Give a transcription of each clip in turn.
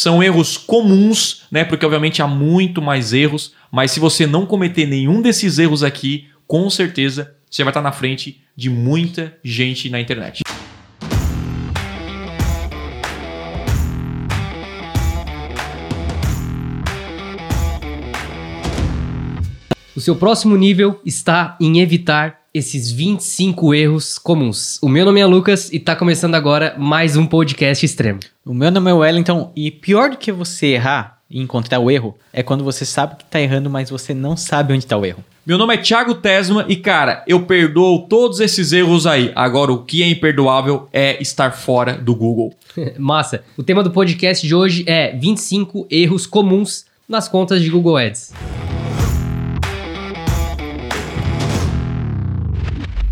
são erros comuns, né? Porque obviamente há muito mais erros, mas se você não cometer nenhum desses erros aqui, com certeza você vai estar na frente de muita gente na internet. O seu próximo nível está em evitar esses 25 erros comuns. O meu nome é Lucas e está começando agora mais um podcast extremo. O meu nome é Wellington e pior do que você errar e encontrar o erro é quando você sabe que está errando, mas você não sabe onde está o erro. Meu nome é Thiago Tesma e, cara, eu perdoo todos esses erros aí. Agora, o que é imperdoável é estar fora do Google. Massa. O tema do podcast de hoje é 25 erros comuns nas contas de Google Ads.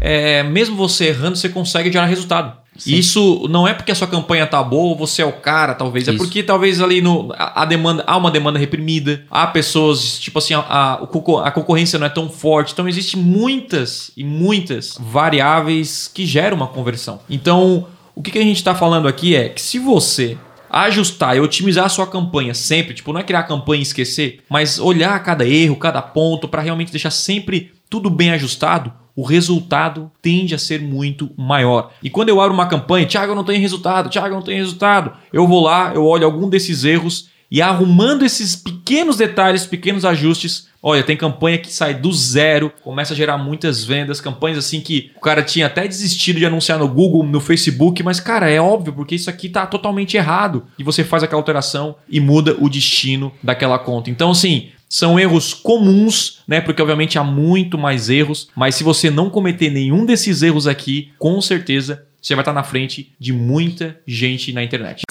É, mesmo você errando, você consegue gerar resultado. Sim. Isso não é porque a sua campanha tá boa ou você é o cara, talvez. É Isso. É porque talvez ali no, a, a, demanda, há uma demanda reprimida, há pessoas, tipo assim, a, a, a concorrência não é tão forte. Então, existe muitas e muitas variáveis que geram uma conversão. Então, o que, que a gente está falando aqui é que se você ajustar e otimizar a sua campanha sempre, tipo, não é criar a campanha e esquecer, mas olhar cada erro, cada ponto para realmente deixar sempre tudo bem ajustado, o resultado tende a ser muito maior. E quando eu abro uma campanha, Thiago, eu não tenho resultado, Thiago, eu não tenho resultado, eu vou lá, eu olho algum desses erros e arrumando esses pequenos detalhes, pequenos ajustes, olha, tem campanha que sai do zero, começa a gerar muitas vendas, campanhas assim que o cara tinha até desistido de anunciar no Google, no Facebook, mas cara, é óbvio, porque isso aqui tá totalmente errado. E você faz aquela alteração e muda o destino daquela conta. Então, assim, são erros comuns, né? Porque obviamente há muito mais erros, mas se você não cometer nenhum desses erros aqui, com certeza você vai estar na frente de muita gente na internet.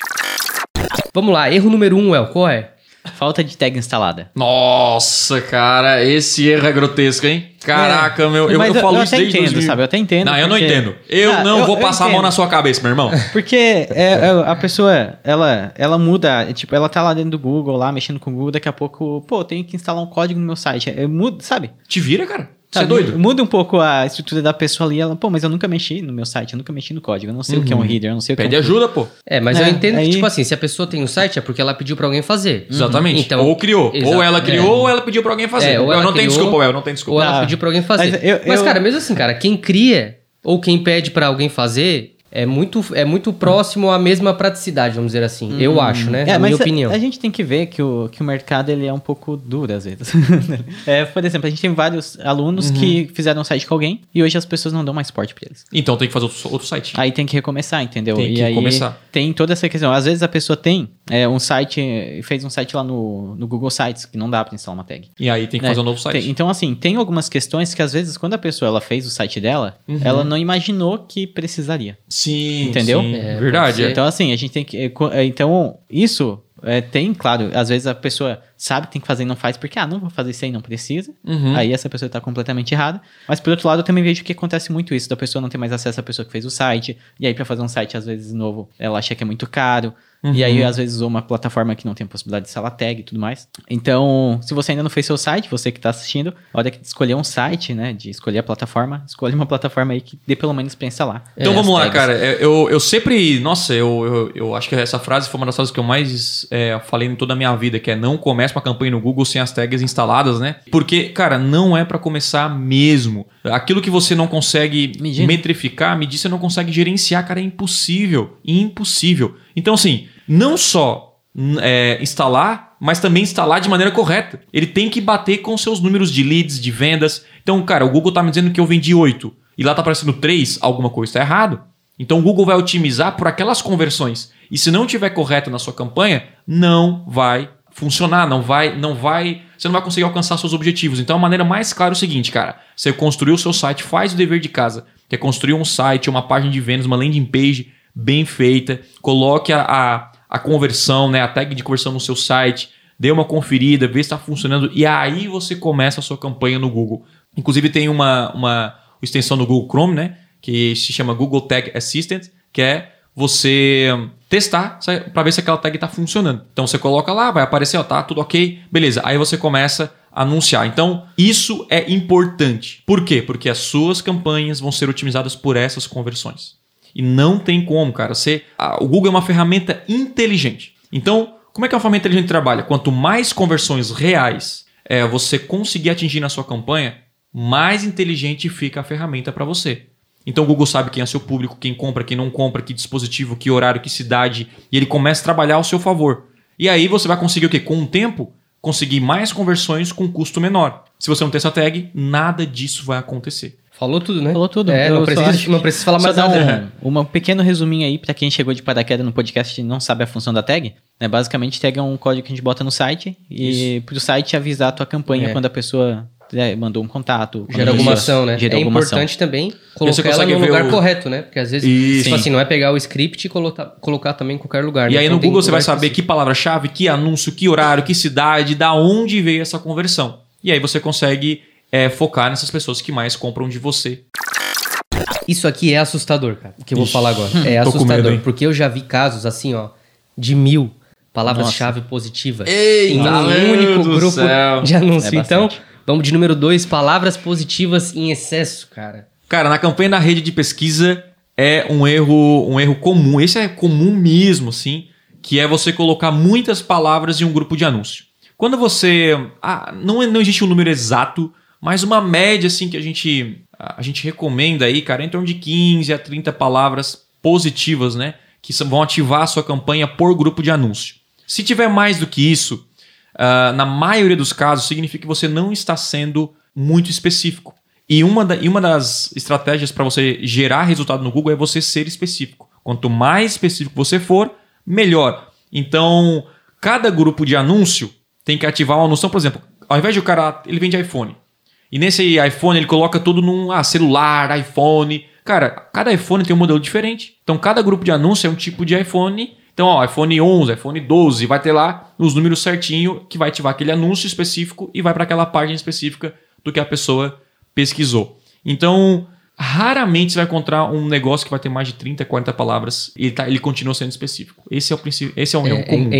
Vamos lá, erro número um, El, qual é? Falta de tag instalada. Nossa, cara, esse erro é grotesco, hein? Caraca, é. meu, eu, eu, falo eu isso desde entendo, 2000. sabe? Eu até entendo. Não, porque... eu não entendo. Eu ah, não eu, vou passar a mão na sua cabeça, meu irmão. Porque é, é, a pessoa, ela, ela muda, tipo, ela tá lá dentro do Google, lá mexendo com o Google, daqui a pouco, pô, tem que instalar um código no meu site. É, muda, sabe? Te vira, cara. Você é doido? Muda um pouco a estrutura da pessoa ali. Ela, pô, mas eu nunca mexi no meu site, eu nunca mexi no código. Eu não sei uhum. o que é um uhum. header, eu não sei o Pede que é um ajuda, pô. É, mas é, eu entendo aí... que, tipo assim, se a pessoa tem um site é porque ela pediu pra alguém fazer. Uhum. Exatamente. Então, ou criou. Ou ela criou é. ou ela pediu pra alguém fazer. É, ou eu não tenho desculpa, eu não tenho desculpa. Ou ela ah. pediu pra alguém fazer. Mas, eu, mas cara, mesmo assim, cara, quem cria ou quem pede para alguém fazer, é muito, é muito próximo à mesma praticidade, vamos dizer assim. Hum. Eu acho, né? É, Na minha opinião. A, gente tem que ver que o, que o mercado ele é um pouco duro às vezes. é, por exemplo, a gente tem vários alunos uhum. que fizeram um site com alguém e hoje as pessoas não dão mais suporte para eles. Então tem que fazer outro site. Aí tem que recomeçar, entendeu? Tem que e aí começar. Tem toda essa questão. Às vezes a pessoa tem é, um site, fez um site lá no, no Google Sites que não dá para instalar uma tag. E aí tem que fazer um novo site. Tem, então, assim, tem algumas questões que às vezes quando a pessoa ela fez o site dela, uhum. ela não imaginou que precisaria. Sim. Entendeu? Sim, é, verdade. Então, assim, a gente tem que. É, é, então, isso é, tem, claro, às vezes a pessoa sabe que tem que fazer e não faz porque, ah, não vou fazer isso aí, não precisa. Uhum. Aí essa pessoa está completamente errada. Mas por outro lado, eu também vejo que acontece muito isso, da pessoa não ter mais acesso à pessoa que fez o site. E aí, para fazer um site, às vezes, novo, ela acha que é muito caro. Uhum. E aí, às vezes, usou uma plataforma que não tem possibilidade de instalar tag e tudo mais. Então, se você ainda não fez seu site, você que está assistindo, a hora de escolher um site, né? De escolher a plataforma, escolhe uma plataforma aí que dê pelo menos pra instalar. Então é, vamos lá, cara. É, eu, eu sempre. Nossa, eu, eu, eu, acho que essa frase foi uma das frases que eu mais é, falei em toda a minha vida, que é não comece uma campanha no Google sem as tags instaladas, né? Porque, cara, não é para começar mesmo. Aquilo que você não consegue medir. metrificar, medir, você não consegue gerenciar, cara, é impossível. Impossível. Então, assim, não só é, instalar, mas também instalar de maneira correta. Ele tem que bater com seus números de leads, de vendas. Então, cara, o Google tá me dizendo que eu vendi 8 e lá tá aparecendo 3, alguma coisa está errado. Então o Google vai otimizar por aquelas conversões. E se não tiver correto na sua campanha, não vai funcionar, não vai, não vai, você não vai conseguir alcançar seus objetivos. Então a maneira mais clara é o seguinte, cara, você construiu o seu site, faz o dever de casa, que é construir um site, uma página de vendas, uma landing page bem feita, coloque a, a, a conversão, né, a tag de conversão no seu site, dê uma conferida, vê se está funcionando e aí você começa a sua campanha no Google. Inclusive tem uma, uma extensão no Google Chrome, né, que se chama Google Tag Assistant, que é você testar para ver se aquela tag está funcionando. Então você coloca lá, vai aparecer, ó, tá tudo ok, beleza. Aí você começa a anunciar. Então isso é importante. Por quê? Porque as suas campanhas vão ser otimizadas por essas conversões. E não tem como, cara. Você, a, o Google é uma ferramenta inteligente. Então, Como é que a ferramenta inteligente trabalha? Quanto mais conversões reais é, você conseguir atingir na sua campanha, mais inteligente fica a ferramenta para você. Então o Google sabe quem é seu público, quem compra, quem não compra, que dispositivo, que horário, que cidade, e ele começa a trabalhar ao seu favor. E aí você vai conseguir o quê? Com o tempo, conseguir mais conversões com custo menor. Se você não tem essa tag, nada disso vai acontecer. Falou tudo, né? Falou tudo. É, não acho- não precisa falar Só mais nada. um, um pequeno resuminho aí pra quem chegou de paraquedas no podcast e não sabe a função da tag. Né? Basicamente, tag é um código que a gente bota no site e pro site avisar a tua campanha É. quando a pessoa né, mandou um contato. Gera a alguma pessoa ação, né? Gera é alguma ação. importante também colocar ela consegue no lugar o- correto, né? Porque às vezes, Isso. tipo assim, não é pegar o script e colocar, colocar também em qualquer lugar. E né? aí Então no Google você vai saber que palavra-chave, que anúncio, que horário, que cidade, da onde veio essa conversão. E aí você consegue é, focar nessas pessoas que mais compram de você. Isso aqui é assustador, cara. O que eu vou Ixi, falar agora. É tô com assustador. medo, porque eu já vi casos assim, ó, de mil palavras-chave positivas Eita, em um único grupo céu. de anúncio. É então, bastante. Vamos de número dois, palavras positivas em excesso, cara. Cara, na campanha da rede de pesquisa é um erro, um erro comum. Esse é comum mesmo, sim, que é você colocar muitas palavras em um grupo de anúncio. Quando você, ah, não, não existe um número exato, mas uma média assim que a gente a gente recomenda aí, cara, é em torno de 15 a 30 palavras positivas, né, que vão ativar a sua campanha por grupo de anúncio. Se tiver mais do que isso, ah, na maioria dos casos, significa que você não está sendo muito específico. E uma, da- e uma das estratégias para você gerar resultado no Google é você ser específico. Quanto mais específico você for, melhor. Então, cada grupo de anúncio tem que ativar uma. Então, por exemplo, ao invés de o cara. Ele vende iPhone. E nesse iPhone ele coloca tudo num ah, celular, iPhone. Cara, cada iPhone tem um modelo diferente. Então, cada grupo de anúncio é um tipo de iPhone. Então, ó, iPhone 11, iPhone 12, vai ter lá os números certinho que vai ativar aquele anúncio específico e vai para aquela página específica do que a pessoa pesquisou. Então, raramente você vai encontrar um negócio que vai ter mais de 30, 40 palavras e ele, tá- ele continua sendo específico. Esse é o princípio, esse é um erro É, comum. é-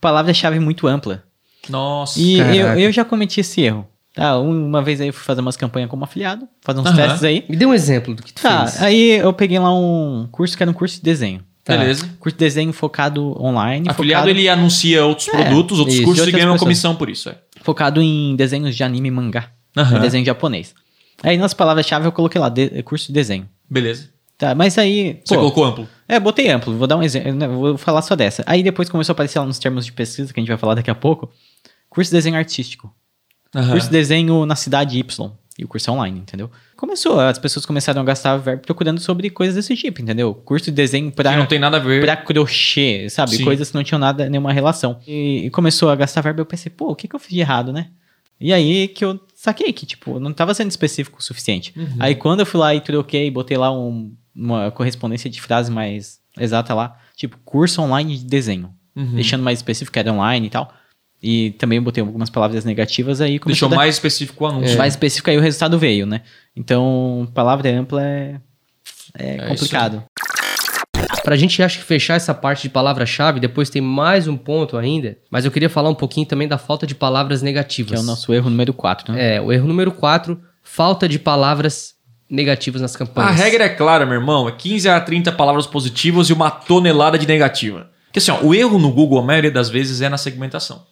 Palavra-chave muito ampla. Nossa. E eu, eu já cometi esse erro. Tá, um- uma vez aí eu fui fazer umas campanhas como afiliado, fazer uns Aham. testes aí. Me dê um exemplo do que tu Tá, fez. aí eu peguei lá um curso que era um curso de desenho. Tá. Beleza. Curso de desenho focado online. Afiliado focado, ele anuncia outros É, produtos, outros isso, cursos e ganha uma comissão por isso. É. focado em desenhos de anime e mangá. Desenho japonês. Aí nas palavras-chave eu coloquei lá, de- curso de desenho. Beleza. Tá, mas aí. Você pô, colocou amplo. É, botei amplo, vou dar um exemplo, né, vou falar só dessa. Aí depois começou a aparecer lá nos termos de pesquisa, que a gente vai falar daqui a pouco, curso de desenho artístico. Curso de desenho na cidade Y. E o curso é online, entendeu? Começou, as pessoas começaram a gastar verbo procurando sobre coisas desse tipo, entendeu? Curso de desenho pra, Que não tem nada a ver. pra crochê, sabe? Sim. Coisas que não tinham nada, nenhuma relação. E, e começou a gastar verbo, eu pensei, pô, o que, que eu fiz de errado, né? E aí que eu saquei que, tipo, não tava sendo específico o suficiente. Uhum. Aí quando eu fui lá e troquei, botei lá um- uma correspondência de frase mais exata lá, tipo, curso online de desenho. Uhum. Deixando mais específico que era online e tal. E também botei algumas palavras negativas aí. Deixou a dar- mais específico o anúncio. mais específico aí o resultado veio, né? Então, palavra ampla é, é, É complicado. Pra gente, acho que fechar essa parte de palavra-chave, depois tem mais um ponto ainda, mas eu queria falar um pouquinho também da falta de palavras negativas. Que é o nosso erro número 4, né? É, o erro número 4, falta de palavras negativas nas A campanhas. regra é clara, meu irmão. É 15 a 30 palavras positivas e uma tonelada de negativa. Porque assim, ó, o erro no Google, a maioria das vezes, é na segmentação.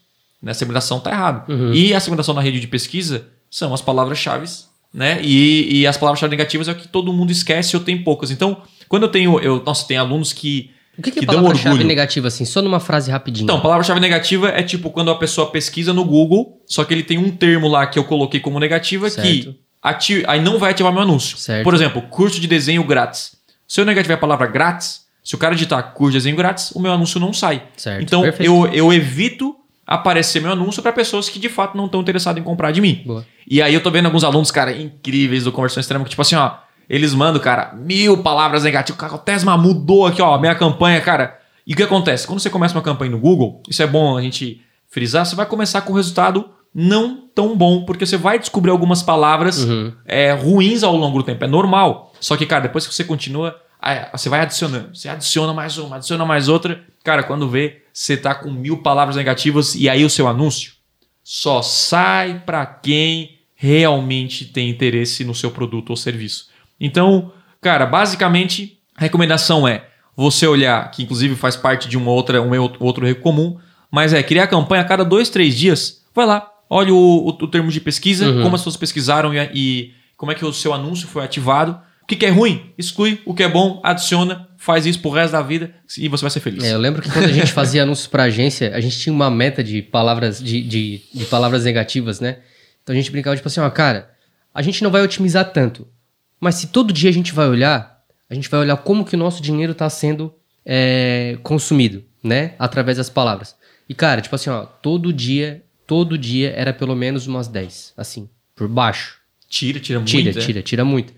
Na segmentação tá errado. Uhum. E a segmentação na rede de pesquisa são as palavras-chave, né? E, e as palavras-chave negativas é o que todo mundo esquece ou tem poucas. Então, quando eu tenho. Eu, nossa, tem alunos que. O que, que, que é palavra-chave negativa, assim? Só numa frase rapidinho. Então, palavra-chave negativa é tipo quando a pessoa pesquisa no Google, só que ele tem um termo lá que eu coloquei como negativa Certo. que ati- aí não vai ativar meu anúncio. Certo. Por exemplo, curso de desenho grátis. Se eu negativar a palavra grátis, se o cara digitar curso de desenho grátis, o meu anúncio não sai. Certo, Então, perfeito. eu, eu evito aparecer meu anúncio para pessoas que de fato não estão interessadas em comprar de mim. Boa. E aí eu tô vendo alguns alunos, cara, incríveis do Conversão Extrema, que tipo assim, ó, eles mandam, cara, mil palavras negativas. Cara, o Tesma mudou aqui, ó, minha campanha, cara. E o que acontece? Quando você começa uma campanha no Google, isso é bom a gente frisar, você vai começar com um resultado não tão bom, porque você vai descobrir algumas palavras Uhum. é, ruins ao longo do tempo. É normal. Só que, cara, depois que você continua, você vai adicionando. Você adiciona mais uma, adiciona mais outra. Cara, quando vê, você tá com mil palavras negativas e aí o seu anúncio só sai para quem realmente tem interesse no seu produto ou serviço. Então, cara, basicamente, a recomendação é você olhar, que inclusive faz parte de uma outra, um outro erro comum, mas é criar campanha a cada dois, três dias. Vai lá, olha o, o, o termo de pesquisa, uhum. como as pessoas pesquisaram e, e, como é que o seu anúncio foi ativado. O que, que, é ruim, exclui. O que é bom, adiciona. Faz isso pro resto da vida e você vai ser feliz. É, eu lembro que quando a gente fazia anúncios pra agência, a gente tinha uma meta de palavras, de, de, de palavras negativas, né? Então a gente brincava tipo assim, ó, cara, a gente não vai otimizar tanto. Mas se todo dia a gente vai olhar, a gente vai olhar como que o nosso dinheiro está sendo é, consumido, né? Através das palavras. E, cara, tipo assim, ó, todo dia, todo dia era pelo menos umas 10, assim, por baixo. Tira, tira muito. Tira, tira, tira muito.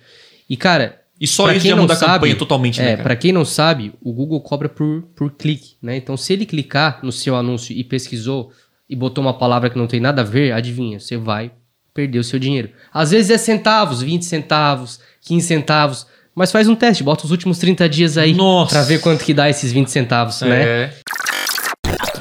E, cara. E só isso já muda a campanha totalmente, né? É, pra quem não sabe, o Google cobra por, por clique, né? Então, se ele clicar no seu anúncio e pesquisou e botou uma palavra que não tem nada a ver, adivinha, você vai perder o seu dinheiro. Às vezes é centavos, 20 centavos, 15 centavos. Mas faz um teste, bota os últimos 30 dias aí pra ver quanto que dá esses 20 centavos, né? é. né?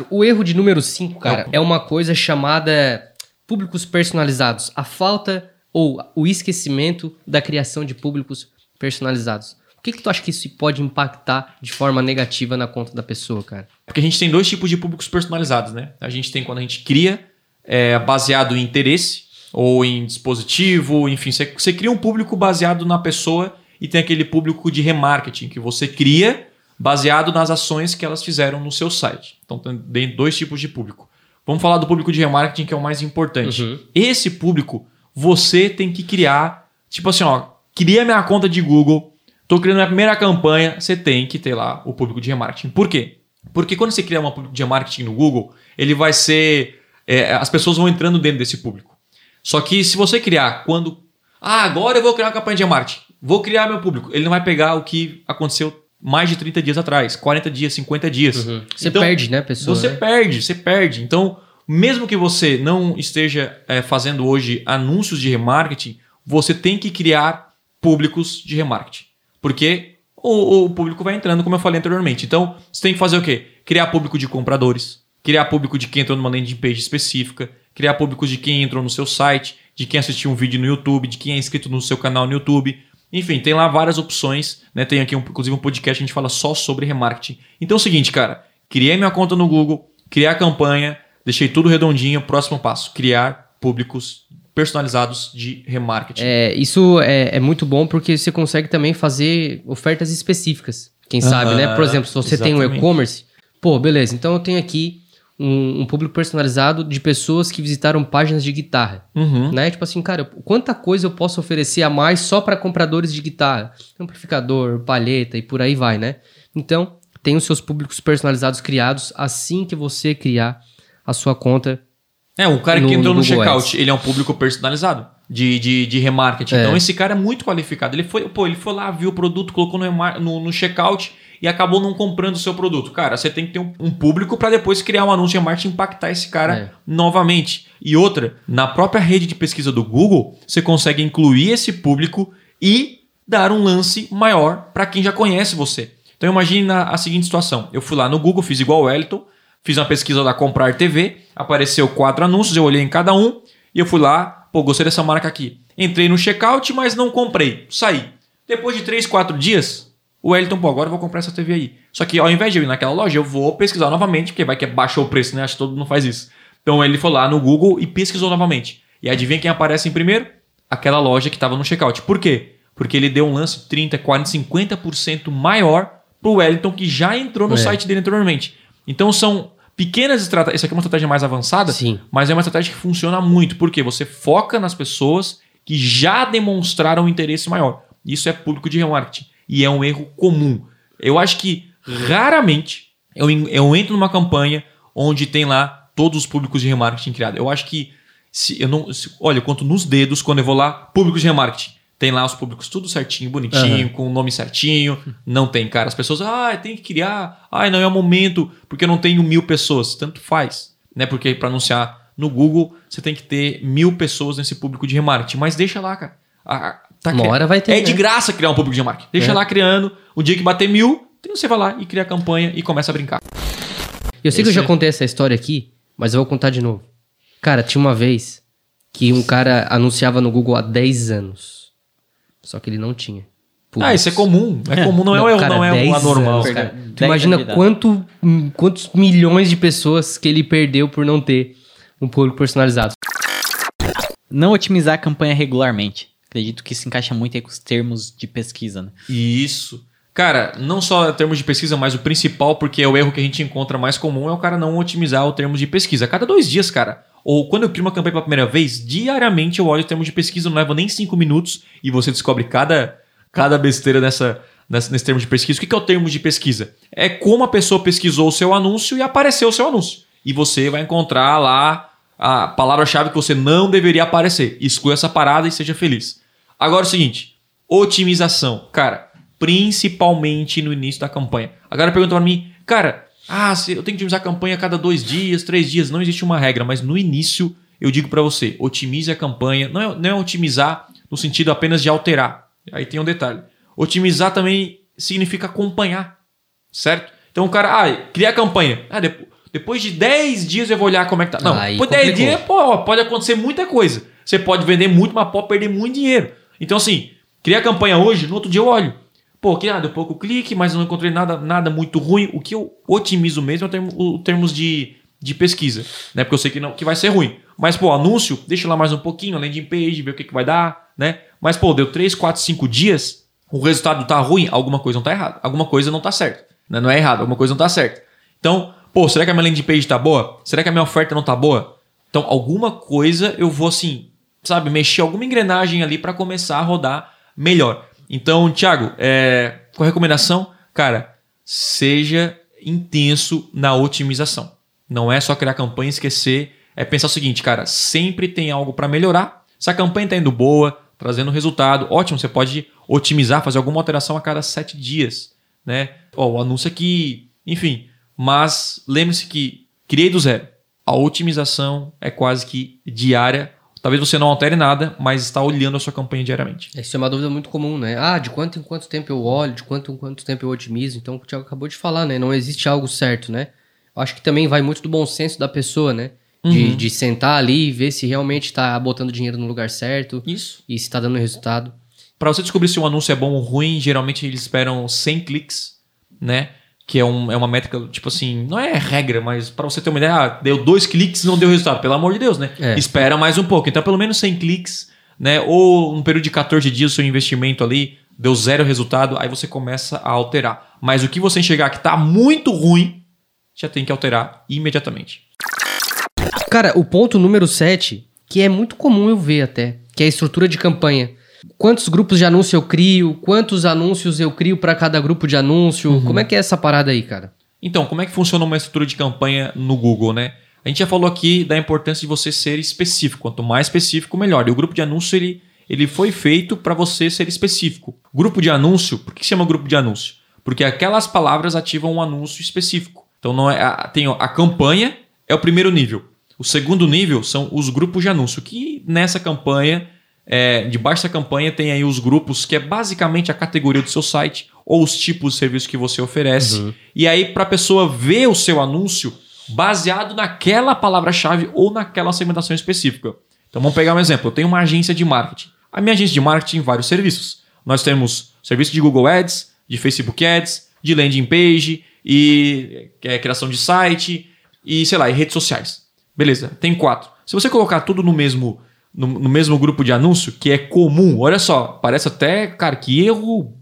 O erro de número 5, cara, é uma coisa chamada públicos personalizados. A falta ou o esquecimento da criação de públicos personalizados. O que, que tu acha que isso pode impactar de forma negativa na conta da pessoa, cara? Porque a gente tem dois tipos de públicos personalizados, né? A gente tem quando a gente cria é, baseado em interesse ou em dispositivo, enfim, você, você cria um público baseado na pessoa e tem aquele público de remarketing que você cria baseado nas ações que elas fizeram no seu site. Então tem dois tipos de público. Vamos falar do público de remarketing, que é o mais importante. Uhum. Esse público você tem que criar, tipo assim, ó, cria minha conta de Google, tô criando minha primeira campanha, você tem que ter lá o público de remarketing. Por quê? Porque quando você cria um público de remarketing no Google, ele vai ser. É, as pessoas vão entrando dentro desse público. Só que se você criar quando. Ah, agora eu vou criar uma campanha de remarketing. Vou criar meu público. Ele não vai pegar o que aconteceu mais de 30 dias atrás, 40 dias, 50 dias. Uhum. Você então, perde, né, pessoa? Você né? perde, você perde. Então, mesmo que você não esteja é, fazendo hoje anúncios de remarketing, você tem que criar públicos de remarketing. Porque o, o, público vai entrando, como eu falei anteriormente. Então, você tem que fazer o quê? Criar público de compradores, criar público de quem entrou numa landing page específica, criar público de quem entrou no seu site, de quem assistiu um vídeo no YouTube, de quem é inscrito no seu canal no YouTube. Enfim, tem lá várias opções, né? Tem aqui, um, inclusive, um podcast que a gente fala só sobre remarketing. Então é o seguinte, cara. Criei minha conta no Google, criei a campanha, deixei tudo redondinho. Próximo passo, criar públicos personalizados de remarketing. É, isso é, é muito bom porque você consegue também fazer ofertas específicas. Quem sabe, né? Por exemplo, se você exatamente. tem um e-commerce, pô, beleza, então eu tenho aqui um, um, público personalizado de pessoas que visitaram páginas de guitarra. Uhum. Né? Tipo assim, cara, quanta coisa eu posso oferecer a mais só para compradores de guitarra? Amplificador, palheta e por aí vai, né? Então, tem os seus públicos personalizados criados assim que você criar a sua conta. É, o cara no, que entrou no, no checkout, ele é um público personalizado de, de, de remarketing. É. Então, esse cara é muito qualificado. Ele foi, pô, ele foi lá, viu o produto, colocou no, no, no checkout e acabou não comprando o seu produto. Cara, você tem que ter um, um público para depois criar um anúncio de marketing e impactar esse cara é. novamente. E outra, na própria rede de pesquisa do Google, você consegue incluir esse público e dar um lance maior para quem já conhece você. Então imagine a seguinte situação. Eu fui lá no Google, fiz igual o Wellington, fiz uma pesquisa da Comprar TV, apareceu quatro anúncios, eu olhei em cada um e eu fui lá, pô, gostei dessa marca aqui. Entrei no checkout, mas não comprei. Saí. Depois de três, quatro dias, o Wellington, pô, agora eu vou comprar essa TV aí. Só que ao invés de eu ir naquela loja, eu vou pesquisar novamente, porque vai que baixou o preço, né? Acho que todo mundo faz isso. Então ele foi lá no Google e pesquisou novamente. E adivinha quem aparece em primeiro? Aquela loja que estava no checkout. Por quê? Porque ele deu um lance 30, 40, 50% maior pro Wellington que já entrou no é. site dele anteriormente. Então são pequenas estratégias. Essa aqui é uma estratégia mais avançada, Sim. mas é uma estratégia que funciona muito. Porque você foca nas pessoas que já demonstraram um interesse maior. Isso é público de remarketing e é um erro comum. Eu acho que raramente eu, eu entro numa campanha onde tem lá todos os públicos de remarketing criados. Eu acho que se eu não, se, olha, eu conto nos dedos quando eu vou lá, públicos de remarketing. Tem lá os públicos tudo certinho, bonitinho, uhum. com o nome certinho. Não tem, cara. As pessoas, ah, tem que criar. Ah, não é o momento, porque eu não tenho mil pessoas. Tanto faz, né? Porque para anunciar no Google, você tem que ter mil pessoas nesse público de remarketing. Mas deixa lá, cara. A, Tá Uma hora vai ter. É de né? graça criar um público de marketing. Deixa é. lá criando. O dia que bater mil, você vai lá e cria a campanha e começa a brincar. Eu sei Esse que eu já contei essa história aqui, mas eu vou contar de novo. Cara, tinha uma vez que um cara anunciava no Google há 10 anos. Só que ele não tinha Ah, isso é comum. É comum, não, não é um erro, não é anormal. Anos, cara. Tu imagina quanto, quantos milhões de pessoas que ele perdeu por não ter um público personalizado. Não otimizar a campanha regularmente. Acredito que se encaixa muito aí com os termos de pesquisa, né? Isso. Cara, não só termos de pesquisa, mas o principal, porque é o erro que a gente encontra mais comum, é o cara não otimizar o termos de pesquisa. A cada dois dias, cara. Ou quando eu crio uma campanha pela primeira vez, diariamente eu olho o termos de pesquisa, não leva nem cinco minutos e você descobre cada, cada besteira nessa, nessa, nesse termo de pesquisa. O que é o termo de pesquisa? É como a pessoa pesquisou o seu anúncio e apareceu o seu anúncio. E você vai encontrar lá a palavra-chave que você não deveria aparecer. Exclua essa parada e seja feliz. Agora é o seguinte: otimização. Cara, principalmente no início da campanha. Agora pergunta para mim, cara, ah, eu tenho que otimizar a campanha a cada dois dias, três dias. Não existe uma regra, mas no início eu digo para você: otimize a campanha. Não é, não é otimizar no sentido apenas de alterar. Aí tem um detalhe. Otimizar também significa acompanhar, certo? Então o cara, ah, cria a campanha. Ah, depois, depois de 10 dias eu vou olhar como é que tá. Não, Aí depois de 10 dias, pô, pode acontecer muita coisa. Você pode vender muito, mas pode perder muito dinheiro. Então, assim, cria a campanha hoje, no outro dia eu olho. Pô, que ah, deu pouco clique, mas eu não encontrei nada, nada muito ruim. O que eu otimizo mesmo é o termos de, de pesquisa, né? Porque eu sei que, não, que vai ser ruim. Mas, pô, anúncio, deixa lá mais um pouquinho, além de page, ver o que, que vai dar, né? Mas, pô, deu 3, 4, 5 dias, o resultado tá ruim, alguma coisa não tá errada. Alguma coisa não tá certa. Né? Não é errado, alguma coisa não tá certa. Então, pô, será que a minha landing page tá boa? Será que a minha oferta não tá boa? Então, alguma coisa eu vou, assim, sabe, mexer alguma engrenagem ali para começar a rodar melhor. Então, Thiago, é, com a recomendação, cara, seja intenso na otimização. Não é só criar campanha e esquecer. É pensar o seguinte, cara, sempre tem algo para melhorar. Se a campanha está indo boa, trazendo resultado, ótimo, você pode otimizar, fazer alguma alteração a cada sete dias. Né? O anúncio aqui, enfim. Mas lembre-se que criei do zero. A otimização é quase que diária Talvez você não altere nada, mas está olhando a sua campanha diariamente. Essa é uma dúvida muito comum, né? Ah, de quanto em quanto tempo eu olho, de quanto em quanto tempo eu otimizo. Então, o Thiago acabou de falar, né? Não existe algo certo, né? Eu acho que também vai muito do bom senso da pessoa, né? De, uhum. de sentar ali e ver se realmente está botando dinheiro no lugar certo. Isso. E se está dando resultado. Para você descobrir se um anúncio é bom ou ruim, geralmente eles esperam 100 cliques, né? Que é, um, é uma métrica, tipo assim, não é regra, mas para você ter uma ideia, ah, deu dois cliques não deu resultado. Pelo amor de Deus, né? É. Espera mais um pouco. Então, pelo menos 100 cliques, né? Ou um período de 14 dias, o seu investimento ali deu zero resultado, aí você começa a alterar. Mas o que você enxergar que está muito ruim, já tem que alterar imediatamente. Cara, o ponto número 7, que é muito comum eu ver até, que é a estrutura de campanha quantos grupos de anúncio eu crio, quantos anúncios eu crio para cada grupo de anúncio. Uhum. Como é que é essa parada aí, cara? Então, como é que funciona uma estrutura de campanha no Google, né? A gente já falou aqui da importância de você ser específico. Quanto mais específico, melhor. E o grupo de anúncio ele, ele foi feito para você ser específico. Grupo de anúncio, por que chama grupo de anúncio? Porque aquelas palavras ativam um anúncio específico. Então não é a, tem a campanha é o primeiro nível. O segundo nível são os grupos de anúncio, que nessa campanha é, debaixo da campanha tem aí os grupos, que é basicamente a categoria do seu site ou os tipos de serviço que você oferece. Uhum. E aí, para a pessoa ver o seu anúncio baseado naquela palavra-chave ou naquela segmentação específica. Então, vamos pegar um exemplo. Eu tenho uma agência de marketing. A minha agência de marketing tem vários serviços. Nós temos serviço de Google Ads, de Facebook Ads, de landing page e é, criação de site e, sei lá, e redes sociais. Beleza, tem quatro. Se você colocar tudo no mesmo no, no, mesmo grupo de anúncio, que é comum. Olha só, parece até, cara, que erro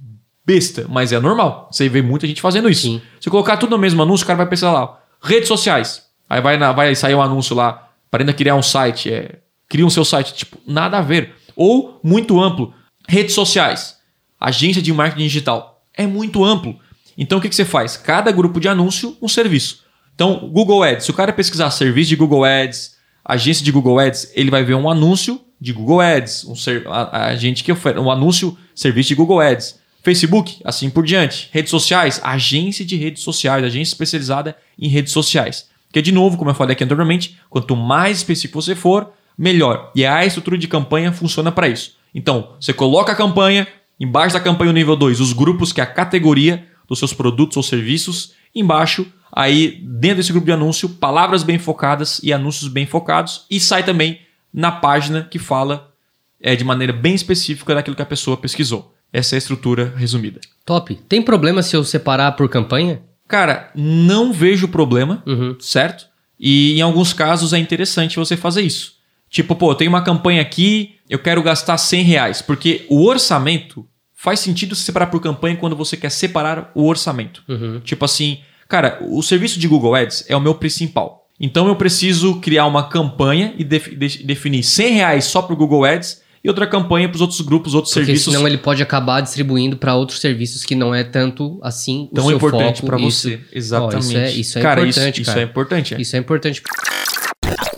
besta, mas é normal. Você vê muita gente fazendo isso. Sim. Se colocar tudo no mesmo anúncio, o cara vai pensar lá, redes sociais. Aí vai, na, vai sair um anúncio lá, para ainda criar um site, é, cria um seu site, tipo, nada a ver. Ou muito amplo, redes sociais, agência de marketing digital. É muito amplo. Então o que, que você faz? Cada grupo de anúncio, um serviço. Então, Google Ads, se o cara pesquisar serviço de Google Ads, agência de Google Ads, ele vai ver um anúncio de Google Ads, um a, a gente que oferece um anúncio, serviço de Google Ads. Facebook, assim por diante. Redes sociais, agência de redes sociais, agência especializada em redes sociais. Que de novo, como eu falei aqui anteriormente, quanto mais específico você for, melhor. E a estrutura de campanha funciona para isso. Então, você coloca a campanha, embaixo da campanha o nível 2, os grupos, que é a categoria dos seus produtos ou serviços, embaixo aí dentro desse grupo de anúncio, palavras bem focadas e anúncios bem focados, e sai também na página que fala é, de maneira bem específica daquilo que a pessoa pesquisou. Essa é a estrutura resumida. Top. Tem problema se eu separar por campanha? Cara, não vejo problema, uhum. certo? E em alguns casos é interessante você fazer isso. Tipo, pô, tem uma campanha aqui, eu quero gastar 100 reais. Porque o orçamento faz sentido se separar por campanha quando você quer separar o orçamento. Uhum. Tipo assim, cara, o serviço de Google Ads é o meu principal. Então eu preciso criar uma campanha e def definir 100 reais só para o Google Ads e outra campanha para os outros grupos, outros Porque serviços. Senão ele pode acabar distribuindo para outros serviços que não é tanto assim tão importante para você. Exatamente. Oh, isso, é, isso é cara, importante, isso, cara. Isso é importante. É. Isso é importante.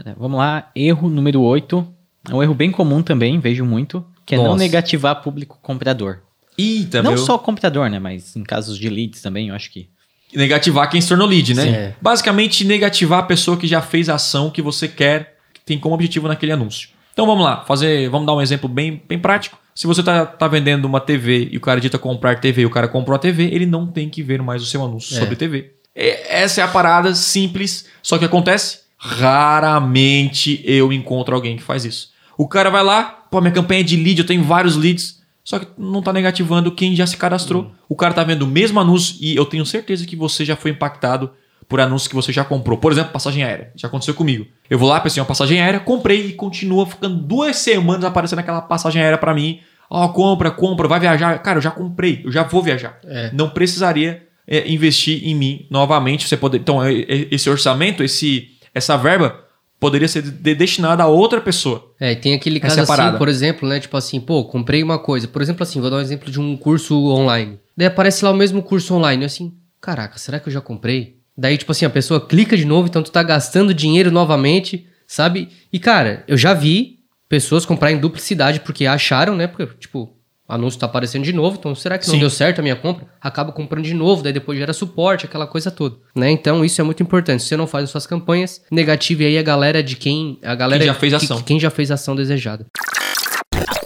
É, vamos lá, erro número 8. É um erro bem comum também, vejo muito, que é Nossa. não negativar público comprador. Eita, não meu... só comprador, né? Mas em casos de leads também, eu acho que. Negativar quem se tornou lead, né? Sim. Basicamente, negativar a pessoa que já fez a ação que você quer, que tem como objetivo naquele anúncio. Então vamos lá, fazer, vamos dar um exemplo bem, bem prático. Se você está tá vendendo uma TV e o cara dita comprar TV e o cara comprou a TV, ele não tem que ver mais o seu anúncio é. sobre TV. Essa é a parada simples, só que acontece, raramente eu encontro alguém que faz isso. O cara vai lá, pô, minha campanha é de lead, eu tenho vários leads, só que não está negativando quem já se cadastrou. Hum. O cara está vendo o mesmo anúncio e eu tenho certeza que você já foi impactado por anúncios que você já comprou. Por exemplo, passagem aérea. Já aconteceu comigo. Eu vou lá, pensei uma passagem aérea, comprei e continua ficando duas semanas aparecendo aquela passagem aérea para mim. Ó, oh, compra, compra, vai viajar. Cara, eu já comprei, eu já vou viajar. É. Não precisaria é, investir em mim novamente. Você poder, então, é, é, esse orçamento, esse, essa verba poderia ser de, destinada a outra pessoa. É, e tem aquele caso assim, por exemplo, né? Tipo assim, pô, comprei uma coisa. Por exemplo, assim, vou dar um exemplo de um curso online. Daí aparece lá o mesmo curso online. assim, caraca, será que eu já comprei? Daí, tipo assim, a pessoa clica de novo, então tu tá gastando dinheiro novamente, sabe? E, cara, eu já vi pessoas comprarem duplicidade porque acharam, né? Porque, tipo, anúncio tá aparecendo de novo, então será que não Sim. deu certo a minha compra? Acaba comprando de novo, daí depois gera suporte, aquela coisa toda, né? Então isso é muito importante. Se você não faz as suas campanhas, negative aí a galera de quem a galera quem já fez ação. Que, quem já fez ação desejada.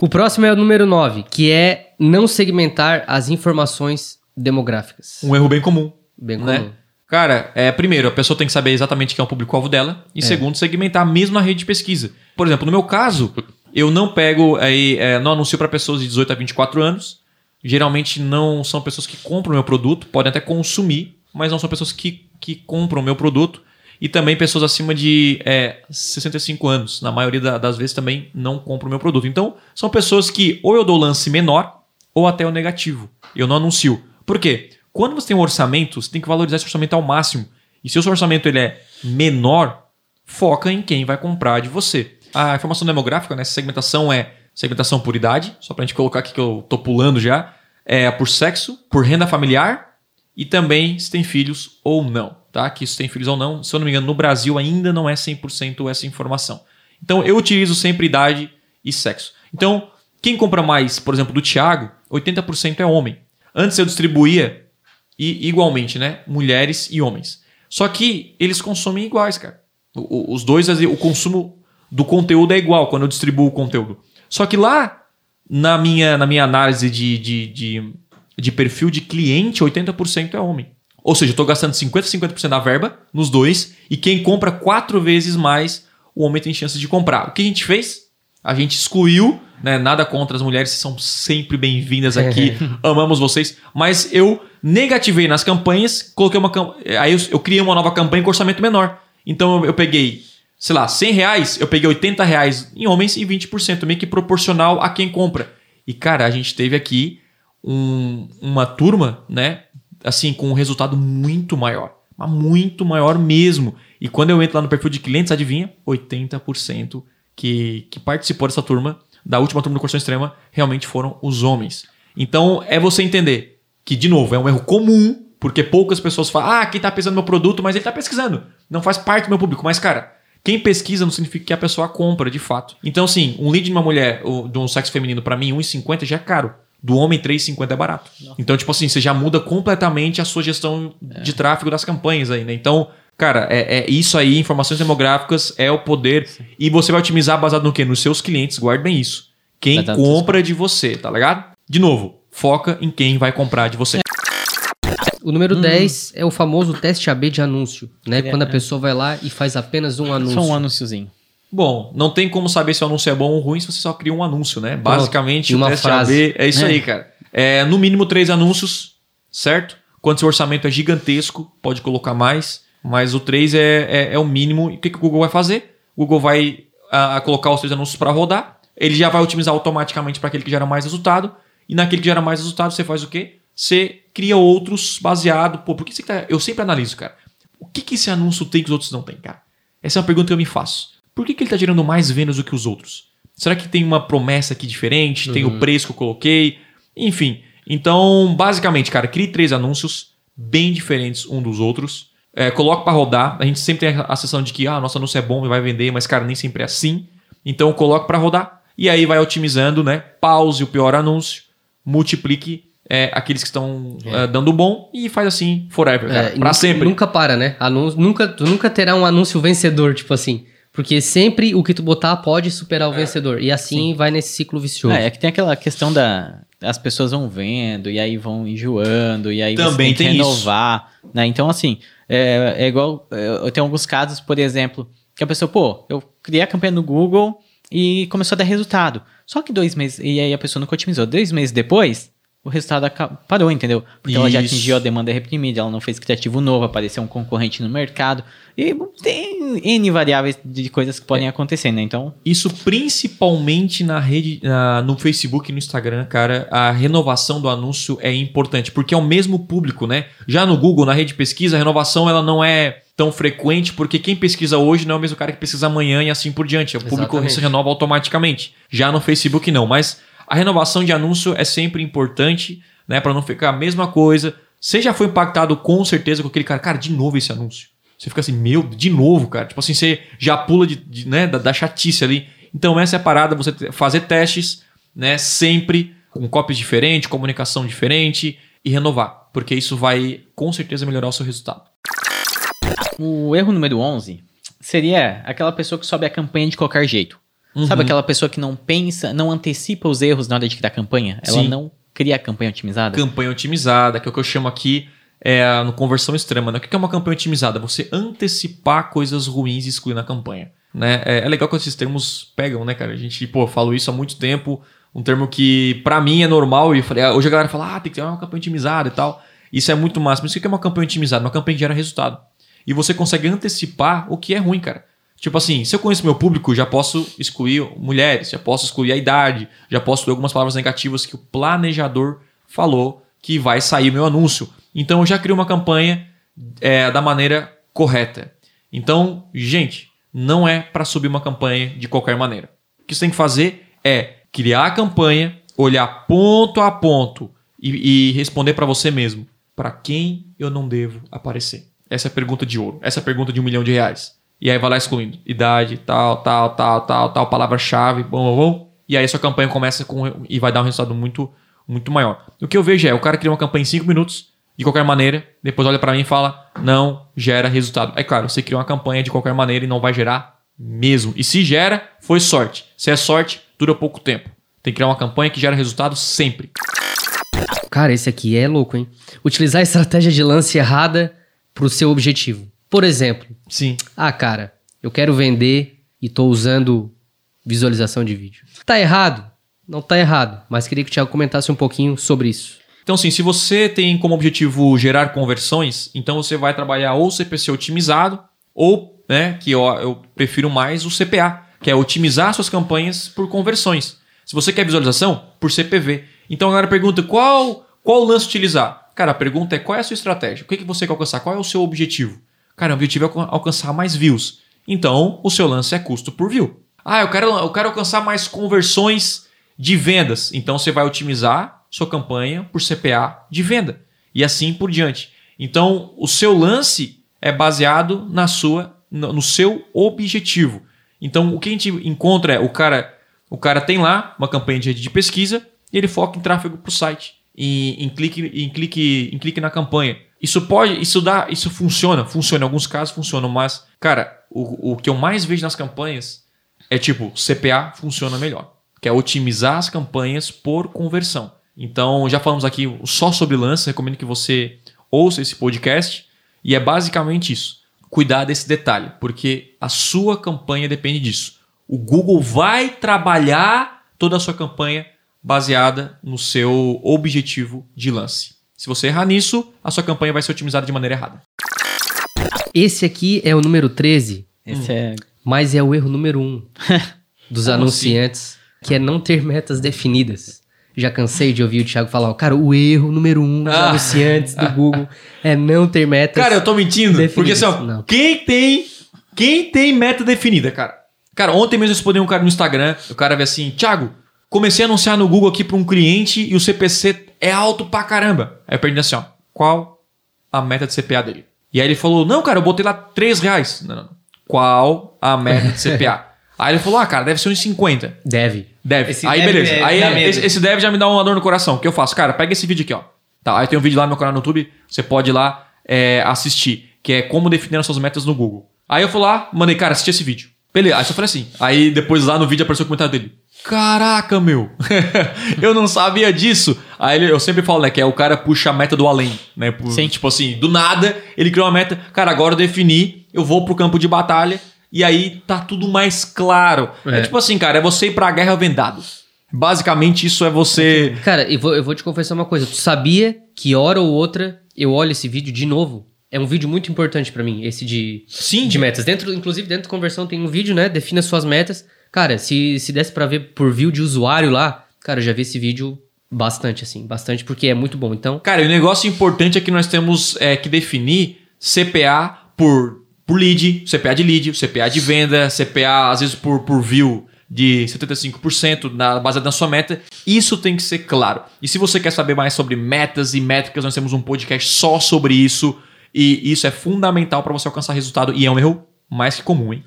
O próximo é o número 9, que é não segmentar as informações demográficas. Um erro bem comum. Bem né? comum. Né? Cara, é, primeiro, a pessoa tem que saber exatamente quem é o público-alvo dela. E é. segundo, segmentar mesmo na rede de pesquisa. Por exemplo, no meu caso, eu não pego aí, é, não anuncio para pessoas de 18 a 24 anos. Geralmente não são pessoas que compram meu produto, podem até consumir, mas não são pessoas que, que compram meu produto. E também pessoas acima de é, 65 anos, na maioria da, das vezes também não compram meu produto. Então, são pessoas que ou eu dou lance menor ou até o negativo. Eu não anuncio. Por quê? Quando você tem um orçamento, você tem que valorizar esse orçamento ao máximo. E se o seu orçamento ele é menor, foca em quem vai comprar de você. A informação demográfica, né, segmentação é segmentação por idade, só para a gente colocar aqui que eu tô pulando já, é por sexo, por renda familiar e também se tem filhos ou não, tá? Que se tem filhos ou não, se eu não me engano, no Brasil ainda não é 100% essa informação. Então eu utilizo sempre idade e sexo. Então, quem compra mais, por exemplo, do Thiago, 80% é homem. Antes eu distribuía e igualmente, né? Mulheres e homens. Só que eles consomem iguais, cara. O, os dois, o consumo do conteúdo é igual quando eu distribuo o conteúdo. Só que lá, na minha, na minha análise de, de, de, de perfil de cliente, 80% é homem. Ou seja, eu estou gastando 50% 50% da verba nos dois, e quem compra quatro vezes mais, o homem tem chance de comprar. O que a gente fez? A gente excluiu, né? Nada contra as mulheres, são sempre bem-vindas aqui, amamos vocês. Mas eu negativei nas campanhas, coloquei uma aí eu, eu, criei uma nova campanha com orçamento menor. Então eu, eu, peguei, sei lá, 100 reais, eu peguei 80 reais em homens e 20%, meio que proporcional a quem compra. E cara, a gente teve aqui um, uma turma, né? Assim, com um resultado muito maior. Mas muito maior mesmo. E quando eu entro lá no perfil de clientes, adivinha? 80% que, que participou dessa turma, da última turma do Corção Extrema, realmente foram os homens. Então é você entender que, de novo, é um erro comum, porque poucas pessoas falam, ah, quem está pesquisando meu produto, mas ele está pesquisando. Não faz parte do meu público. Mas, cara, quem pesquisa não significa que a pessoa compra, de fato. Então, assim, um lead de uma mulher, de um sexo feminino, para mim, 1,50 já é caro. Do homem, 3,50 é barato. Então, tipo assim, você já muda completamente a sua gestão é. de tráfego das campanhas aí, né? Então, Cara, é, é, isso aí, informações demográficas é o poder. Sim. E você vai otimizar baseado no quê? Nos seus clientes, guarde bem isso. Quem compra de você, tá ligado? De novo, foca em quem vai comprar de você. O número hum. 10 é o famoso teste AB de anúncio, né? É, Quando a é. pessoa vai lá e faz apenas um anúncio. Só um anúnciozinho. Bom, não tem como saber se o anúncio é bom ou ruim se você só cria um anúncio, né? Basicamente, o teste frase. AB é isso é. aí, cara. É, no mínimo três anúncios, certo? Quando seu orçamento é gigantesco, pode colocar mais, mas o 3 é, é, é o mínimo. E o que, que o Google vai fazer? O Google vai a, a colocar os três anúncios para rodar, ele já vai otimizar automaticamente para aquele que gera mais resultado, e naquele que gera mais resultado, você faz o quê? Você cria outros baseado. Pô, por que você tá. Eu sempre analiso, cara. O que, que esse anúncio tem que os outros não têm, cara? Essa é uma pergunta que eu me faço. Por que, que ele está gerando mais vendas do que os outros? Será que tem uma promessa aqui diferente? Uhum. Tem o uhum. preço que eu coloquei? Enfim. Então, basicamente, cara, crie três anúncios bem diferentes um dos outros. É, coloque para rodar. A gente sempre tem a sensação de que ah, nosso anúncio é bom e vai vender, mas, cara, nem sempre é assim. Então, coloque para rodar e aí vai otimizando, né? Pause o pior anúncio, multiplique é, aqueles que estão é. uh, dando bom e faz assim forever, cara, é, pra sempre. Nunca para, né? Anúncio, nunca, tu nunca terá um anúncio vencedor, tipo assim. Porque sempre o que tu botar pode superar o é. vencedor. E assim Sim. vai nesse ciclo vicioso. É, é que tem aquela questão da. As pessoas vão vendo, e aí vão enjoando, e aí Também você tem que renovar. Isso. Né? Então, assim, é, é igual. Eu tenho alguns casos, por exemplo, que a pessoa, pô, eu criei a campanha no Google e começou a dar resultado. Só que dois meses. E aí a pessoa nunca otimizou. Dois meses depois, o resultado parou, entendeu? Porque Isso. ela já atingiu a demanda reprimida, ela não fez criativo novo, apareceu um concorrente no mercado. E tem N variáveis de coisas que podem é. acontecer, né? Então. Isso principalmente na rede, na, no Facebook e no Instagram, cara, a renovação do anúncio é importante, porque é o mesmo público, né? Já no Google, na rede de pesquisa, a renovação ela não é tão frequente, porque quem pesquisa hoje não é o mesmo cara que pesquisa amanhã e assim por diante. O público Exatamente. se renova automaticamente. Já no Facebook, não. Mas a renovação de anúncio é sempre importante, né? Para não ficar a mesma coisa. Você já foi impactado com certeza com aquele cara, cara, de novo esse anúncio. Você fica assim, meu, de novo, cara. Tipo assim, você já pula de, de né, da, da, chatice ali. Então, essa é a parada, você fazer testes, né? Sempre com copies diferentes, comunicação diferente e renovar. Porque isso vai, com certeza, melhorar o seu resultado. O erro número 11 seria aquela pessoa que sobe a campanha de qualquer jeito. Uhum. Sabe aquela pessoa que não pensa, não antecipa os erros na hora de criar campanha? Ela Sim. não cria a campanha otimizada? Campanha otimizada, que é o que eu chamo aqui é, no conversão extrema. Né? O que é uma campanha otimizada? Você antecipar coisas ruins e excluir na campanha. Né? É, é legal que esses termos pegam, né, cara? A gente, pô, falo isso há muito tempo, um termo que para mim é normal e falei, ah, hoje a galera fala, ah, tem que ter uma campanha otimizada e tal. Isso é muito massa. Mas o que é uma campanha otimizada? Uma campanha que gera resultado. E você consegue antecipar o que é ruim, cara. Tipo assim, se eu conheço meu público, já posso excluir mulheres, já posso excluir a idade, já posso excluir algumas palavras negativas que o planejador falou que vai sair meu anúncio. Então eu já crio uma campanha é, da maneira correta. Então, gente, não é para subir uma campanha de qualquer maneira. O que você tem que fazer é criar a campanha, olhar ponto a ponto e, e responder para você mesmo: para quem eu não devo aparecer? Essa é a pergunta de ouro. Essa é a pergunta de um milhão de reais. E aí vai lá excluindo idade, tal, tal, tal, tal, tal, palavra-chave, bom, bom. E aí sua campanha começa com e vai dar um resultado muito, muito maior. O que eu vejo é, o cara cria uma campanha em 5 minutos, de qualquer maneira, depois olha para mim e fala, não gera resultado. É claro, você criou uma campanha de qualquer maneira e não vai gerar mesmo. E se gera, foi sorte. Se é sorte, dura pouco tempo. Tem que criar uma campanha que gera resultado sempre. Cara, esse aqui é louco, hein? Utilizar a estratégia de lance errada para o seu objetivo. Por exemplo, sim. Ah, cara, eu quero vender e estou usando visualização de vídeo. Tá errado? Não tá errado, mas queria que o Thiago comentasse um pouquinho sobre isso. Então, sim, se você tem como objetivo gerar conversões, então você vai trabalhar ou CPC otimizado, ou, né, que eu, eu prefiro mais o CPA, que é otimizar suas campanhas por conversões. Se você quer visualização, por CPV. Então a galera pergunta qual, qual lance utilizar? Cara, a pergunta é qual é a sua estratégia? O que, que você quer alcançar? Qual é o seu objetivo? Cara, o objetivo é alcançar mais views. Então, o seu lance é custo por view. Ah, eu quero, eu quero alcançar mais conversões de vendas. Então, você vai otimizar sua campanha por CPA de venda. E assim por diante. Então, o seu lance é baseado na sua, no seu objetivo. Então, o que a gente encontra é o cara, o cara tem lá uma campanha de rede de pesquisa e ele foca em tráfego para o site em, em, clique, em, clique, em clique na campanha. Isso pode, isso dá, isso funciona, funciona. Em alguns casos funciona, mas, cara, o, o que eu mais vejo nas campanhas é tipo, CPA funciona melhor. Que é otimizar as campanhas por conversão. Então, já falamos aqui só sobre lance, recomendo que você ouça esse podcast. E é basicamente isso. Cuidar desse detalhe, porque a sua campanha depende disso. O Google vai trabalhar toda a sua campanha baseada no seu objetivo de lance. Se você errar nisso, a sua campanha vai ser otimizada de maneira errada. Esse aqui é o número 13. Esse hum. é... Mas é o erro número 1 dos Como anunciantes, assim? que é não ter metas definidas. Já cansei de ouvir o Thiago falar, cara, o erro número um dos ah. anunciantes do Google é não ter metas. Cara, eu tô mentindo. Definidas. Porque assim, ó, quem tem. Quem tem meta definida, cara? Cara, ontem mesmo eu respondi um cara no Instagram, o cara veio assim, Thiago, comecei a anunciar no Google aqui para um cliente e o CPC é alto pra caramba. Aí eu perdi assim, ó, qual a meta de CPA dele? E aí ele falou, não, cara, eu botei lá 3 reais. Não, não. Qual a meta de CPA? aí ele falou, ah, cara, deve ser uns 50. Deve. Deve. Esse aí deve beleza. É, aí esse, esse, deve já me dá uma dor no coração. O que eu faço? Cara, pega esse vídeo aqui, ó. Tá, aí tem um vídeo lá no meu canal no YouTube, você pode ir lá é, assistir, que é como definir as suas metas no Google. Aí eu fui lá, mandei, cara, assistir esse vídeo. Beleza, aí eu falei assim. Aí depois lá no vídeo apareceu o comentário dele. Caraca, meu! eu não sabia disso. Aí eu sempre falo, né, que é o cara puxa a meta do além, né? Por, Sim. Tipo assim, do nada, ele criou uma meta. Cara, agora eu defini, eu vou pro campo de batalha e aí tá tudo mais claro. É, é tipo assim, cara, é você ir pra guerra vendado. Basicamente, isso é você. Cara, eu vou, eu vou te confessar uma coisa. Tu sabia que hora ou outra eu olho esse vídeo de novo? É um vídeo muito importante para mim, esse de, Sim. de metas. Dentro, inclusive, dentro da conversão tem um vídeo, né? Defina suas metas. Cara, se, se desse para ver por view de usuário lá, cara, eu já vi esse vídeo bastante, assim, bastante, porque é muito bom. Então. Cara, o negócio importante é que nós temos é, que definir CPA por, por lead, CPA de lead, CPA de venda, CPA, às vezes, por, por view de 75% na base da sua meta. Isso tem que ser claro. E se você quer saber mais sobre metas e métricas, nós temos um podcast só sobre isso. E isso é fundamental para você alcançar resultado. E é um erro mais que comum, hein?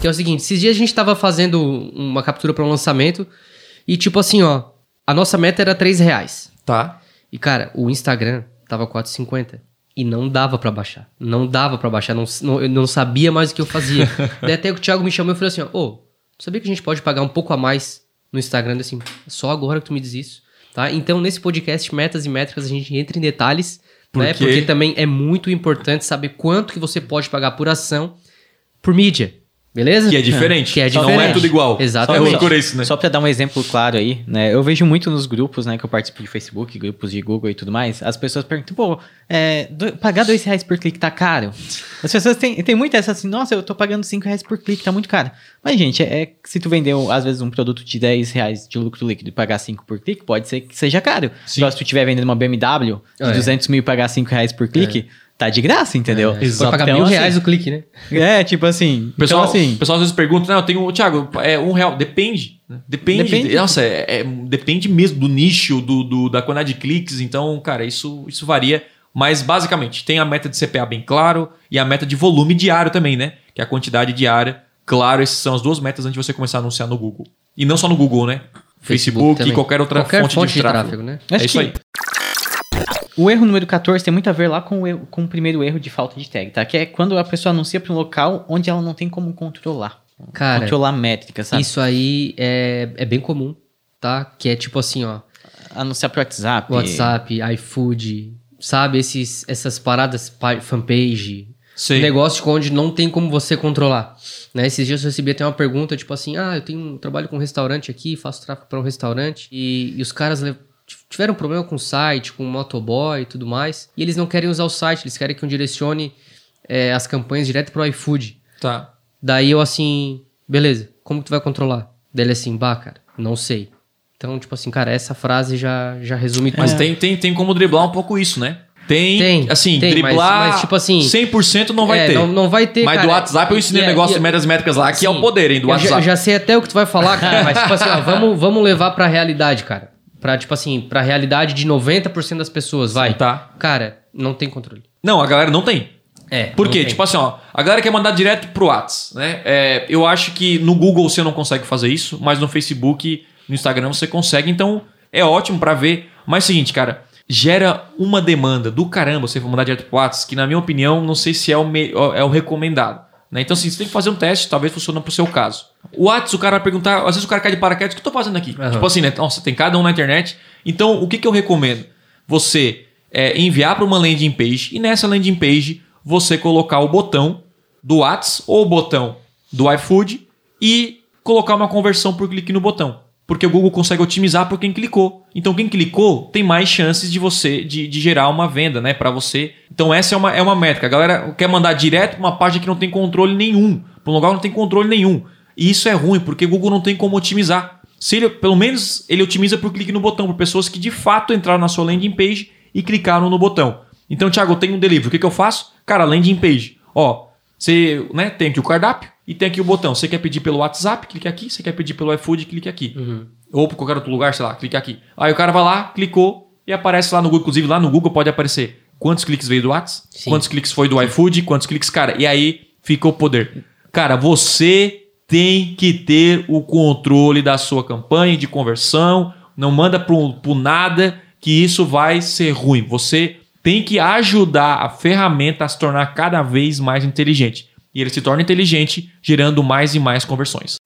Que é o seguinte: esses dias a gente estava fazendo uma captura para um lançamento. E tipo assim, ó. A nossa meta era 3 reais. Tá. E cara, o Instagram tava 4,50. E não dava para baixar. Não dava para baixar. Não, não, eu não sabia mais o que eu fazia. Daí até o Thiago me chamou e falou assim: ó, oh, sabia que a gente pode pagar um pouco a mais no Instagram? Assim, só agora que tu me diz isso. Tá? Então, nesse podcast, metas e métricas, a gente entra em detalhes por né? Porque também é muito importante saber quanto que você pode pagar por ação por mídia. Beleza? Que é diferente. Que é diferente. Não é tudo igual. Exatamente. Só, isso, né? Só para dar um exemplo claro aí, né? Eu vejo muito nos grupos, né, que eu participo de Facebook, grupos de Google e tudo mais, as pessoas perguntam, pô, é, do, pagar dois reais por clique tá caro? As pessoas têm, têm muito essa assim, nossa, eu tô pagando cinco reais por clique, tá muito caro. Mas, gente, é, é se tu vender, às vezes, um produto de 10 reais de lucro líquido e pagar cinco por clique, pode ser que seja caro. Sim. Então, se tu estiver vendendo uma BMW de é. 200 mil e pagar cinco reais por clique... É tá de graça, entendeu? É, Exato. pagar então, mil reais assim, o clique, né? É, tipo assim. Pessoal, então, assim. O pessoal às vezes pergunta, não, eu tenho, Thiago, é um real. Depende. Né? Depende. Depende. Nossa, é, é, depende mesmo do nicho, do, do, da quantidade de cliques. Então, cara, isso, isso varia. Mas basicamente, tem a meta de CPA bem claro e a meta de volume diário também, né? Que é a quantidade diária. Claro, essas são as duas metas antes de você começar a anunciar no Google. E não só no Google, né? Facebook, Facebook e qualquer outra qualquer fonte, fonte, de, tráfego. De tráfego né? É isso aí. O erro número 14 tem muito a ver lá com o, erro, com o primeiro erro de falta de tag, tá? Que é quando a pessoa anuncia para um local onde ela não tem como controlar. Cara, controlar métrica, sabe? Isso aí é, é bem comum, tá? Que é tipo assim, ó. Anunciar pro WhatsApp. WhatsApp, iFood, sabe? Esses, essas paradas, fanpage. Sim. Um negócio onde não tem como você controlar. Né? Esses dias eu recebi até uma pergunta, tipo assim, ah, eu tenho um trabalho com um restaurante aqui, faço tráfego para um restaurante, e, e os caras tiveram problema com o site, com o motoboy e tudo mais, e eles não querem usar o site, eles querem que eu direcione é, as campanhas direto pro iFood. Tá. Daí eu assim, beleza, como que tu vai controlar? Daí ele assim, bah, cara, não sei. Então, tipo assim, cara, essa frase já, já resume tudo. Mas tem, tem, tem como driblar um pouco isso, né? Tem, tem assim, tem, driblar mas, mas, tipo assim, 100% não vai é, ter. Não, não vai ter, Mas cara, do WhatsApp eu ensinei um negócio de médias métricas lá, que sim, é o poder, hein, do WhatsApp. Já, eu já sei até o que tu vai falar, cara, mas tipo assim, ó, vamos, vamos levar pra realidade, cara. Pra, tipo assim, pra realidade de 90% das pessoas, vai. Tá. Cara, não tem controle. Não, a galera não tem. É. Por quê? Tipo assim, ó, a galera quer mandar direto pro WhatsApp, né? É, eu acho que no Google você não consegue fazer isso, mas no Facebook, no Instagram você consegue, então é ótimo para ver. Mas é o seguinte, cara, gera uma demanda do caramba você for mandar direto pro WhatsApp, que na minha opinião, não sei se é o, me, é o recomendado. Né? Então, assim, você tem que fazer um teste, talvez funcione pro seu caso. O WhatsApp, o cara vai perguntar, às vezes o cara cai de paraquedas, o que eu tô fazendo aqui? Uhum. Tipo assim, né? Nossa, tem cada um na internet. Então, o que, que eu recomendo? Você é, enviar para uma landing page e nessa landing page você colocar o botão do WhatsApp ou o botão do iFood e colocar uma conversão por clique no botão. Porque o Google consegue otimizar por quem clicou. Então, quem clicou tem mais chances de você de, de gerar uma venda, né, para você. Então, essa é uma, é uma métrica. A galera quer mandar direto para uma página que não tem controle nenhum, para um lugar que não tem controle nenhum. E isso é ruim, porque o Google não tem como otimizar. Se ele, pelo menos ele otimiza por clique no botão, por pessoas que de fato entraram na sua landing page e clicaram no botão. Então, Thiago, eu tenho um delivery. O que, que eu faço? Cara, landing page. Ó, você né, tem aqui o cardápio e tem aqui o botão. Você quer pedir pelo WhatsApp, clique aqui. Você quer pedir pelo iFood, clique aqui. Uhum. Ou por qualquer outro lugar, sei lá, clique aqui. Aí o cara vai lá, clicou e aparece lá no Google. Inclusive, lá no Google pode aparecer quantos cliques veio do WhatsApp, Sim. quantos cliques foi do iFood, quantos cliques, cara. E aí fica o poder. Cara, você tem que ter o controle da sua campanha de conversão. Não manda por, por nada que isso vai ser ruim. Você tem que ajudar a ferramenta a se tornar cada vez mais inteligente. E ele se torna inteligente, gerando mais e mais conversões.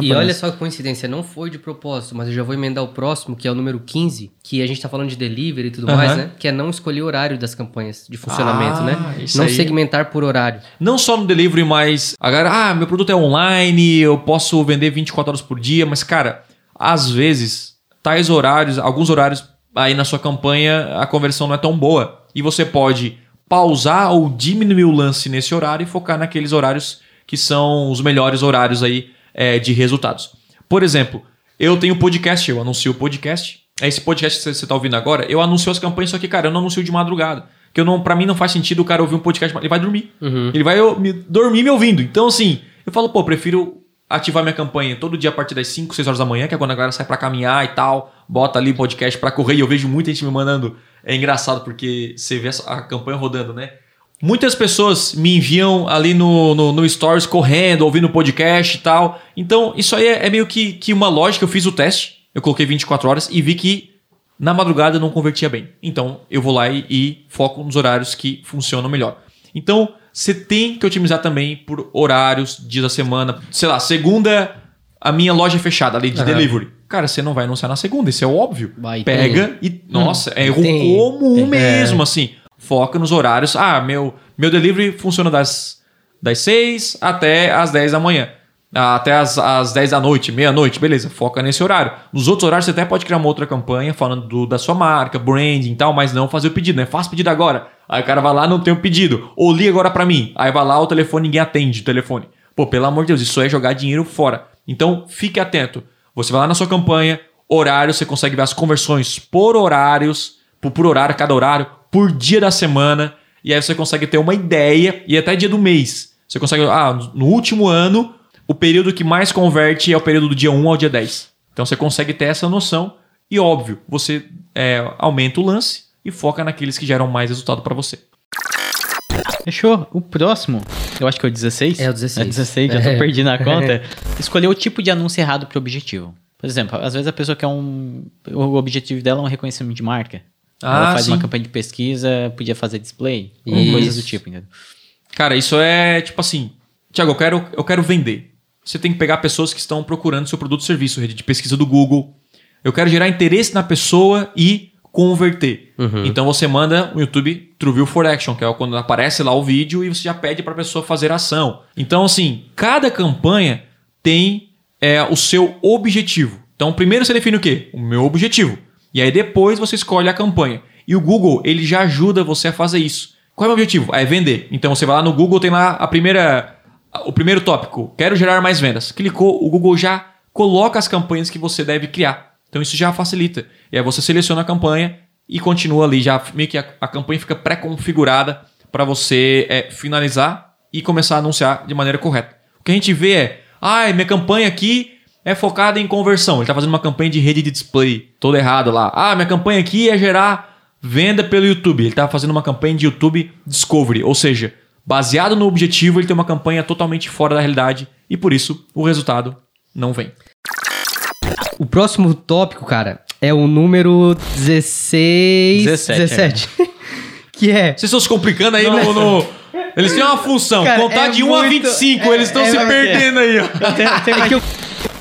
E olha só que coincidência, não foi de propósito, mas eu já vou emendar o próximo, que é o número 15, que a gente tá falando de delivery e tudo uhum. mais, né? Que é não escolher o horário das campanhas de funcionamento, ah, né? Não aí. segmentar por horário. Não só no delivery, mas agora, ah, meu produto é online, eu posso vender 24 horas por dia, mas cara, às vezes, tais horários, alguns horários aí na sua campanha, a conversão não é tão boa. E você pode pausar ou diminuir o lance nesse horário e focar naqueles horários que são os melhores horários aí é, de resultados. Por exemplo, eu tenho podcast, eu anuncio o podcast. É esse podcast que você está ouvindo agora, eu anuncio as campanhas, só que, cara, eu não anuncio de madrugada. Que eu não, pra mim não faz sentido o cara ouvir um podcast, ele vai dormir. Uhum. Ele vai eu, me, dormir me ouvindo. Então, assim, eu falo, pô, prefiro ativar minha campanha todo dia a partir das 5, 6 horas da manhã, que é quando a galera sai para caminhar e tal, bota ali podcast para correr. E eu vejo muita gente me mandando. É engraçado porque você vê a campanha rodando, né? Muitas pessoas me enviam ali no, no, no Stories correndo, ouvindo podcast e tal. Então, isso aí é, é, meio que, que uma lógica. Eu fiz o teste, eu coloquei 24 horas e vi que na madrugada não convertia bem. Então, eu vou lá e, e foco nos horários que funcionam melhor. Então, você tem que otimizar também por horários, dias da semana. Sei lá, segunda, a minha loja é fechada ali de uhum. delivery. Cara, você não vai anunciar na segunda, isso é óbvio. Vai, Pega tem. e. Nossa, hum, é erro comum tem. mesmo, é. assim foca nos horários. Ah, meu, meu delivery funciona das, das 6 até as 10 da manhã. Ah, até as, as 10 da noite, meia-noite, beleza, foca nesse horário. Nos outros horários você até pode criar uma outra campanha falando do, da sua marca, branding e tal, mas não fazer o pedido, né? Faz pedido agora. Aí o cara vai lá, não tem o pedido. Ou liga agora para mim. Aí vai lá, o telefone, ninguém atende o telefone. Pô, pelo amor de Deus, isso é jogar dinheiro fora. Então, fique atento. Você vai lá na sua campanha, horário, você consegue ver as conversões por horários, por, por horário, cada horário, por dia da semana. E aí você consegue ter uma ideia e até dia do mês. Você consegue, ah, no último ano, o período que mais converte é o período do dia 1 ao dia 10. Então você consegue ter essa noção e, óbvio, você é, aumenta o lance e foca naqueles que geram mais resultado para você. Fechou. O próximo, eu acho que é o 16. É o 16. É 16, já tô é. perdido na conta. Escolher o tipo de anúncio errado para o objetivo. Por exemplo, às vezes a pessoa quer um. O objetivo dela é um reconhecimento de marca. Ah, Ela faz sim. uma campanha de pesquisa, podia fazer display, ou coisas do tipo, entendeu? Cara, isso é tipo assim, Tiago, eu quero, eu quero vender. Você tem que pegar pessoas que estão procurando seu produto ou serviço, rede de pesquisa do Google. Eu quero gerar interesse na pessoa e converter. Uhum. Então você manda o YouTube TrueView for Action, que é quando aparece lá o vídeo e você já pede para a pessoa fazer ação. Então assim, cada campanha tem é, o seu objetivo. Então primeiro você define o quê? O meu objetivo. E aí depois você escolhe a campanha. E o Google, ele já ajuda você a fazer isso. Qual é o objetivo? É vender. Então você vai lá no Google, tem lá a primeira o primeiro tópico, quero gerar mais vendas. Clicou, o Google já coloca as campanhas que você deve criar. Então isso já facilita. E aí você seleciona a campanha e continua ali, já meio que a, a campanha fica pré-configurada para você é, finalizar e começar a anunciar de maneira correta. O que a gente vê é, ah, minha campanha aqui é focada em conversão. Ele está fazendo uma campanha de rede de display, todo errado lá. Ah, minha campanha aqui é gerar venda pelo YouTube. Ele está fazendo uma campanha de YouTube Discovery, ou seja, baseado no objetivo, ele tem uma campanha totalmente fora da realidade e por isso o resultado não vem. O próximo tópico, cara, é o número 16. 17. 17. É. que é. Vocês estão se complicando aí no, no, Eles têm uma função, cara, contar é de 1 muito, a 25, é, eles estão é, se perdendo aí, ó. Tem, tem é que eu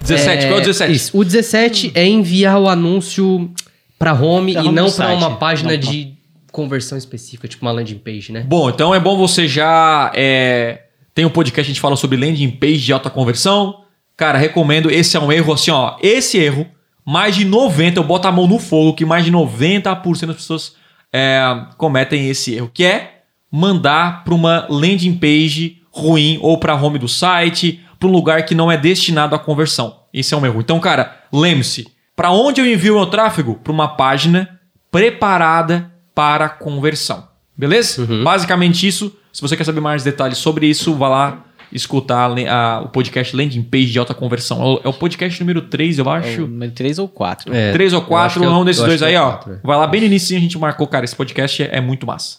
17, qual é o 17? Isso. O 17 é enviar o anúncio para home pra e não para uma página não, de conversão específica, tipo uma landing page, né? Bom, então é bom você já. É... Tem um podcast que a gente fala sobre landing page de alta conversão. Cara, recomendo. Esse é um erro assim, ó. Esse erro, mais de 90%, eu boto a mão no fogo que mais de 90% das pessoas é, cometem esse erro, que é mandar para uma landing page ruim ou para home do site, para um lugar que não é destinado à conversão. Esse é um erro. Então, cara, lembre-se, para onde eu envio meu tráfego? Para uma página preparada para conversão. Beleza? Uhum. Basicamente isso. Se você quer saber mais detalhes sobre isso, vá lá escutar a, a, o podcast Landing Page de Alta Conversão. É o, é o podcast número 3, eu acho. É número 3 ou 4. É, 3 ou 4, um desses dois aí, ó. 4, é. Vai lá bem no início a gente marcou, cara. Esse podcast é, é muito massa.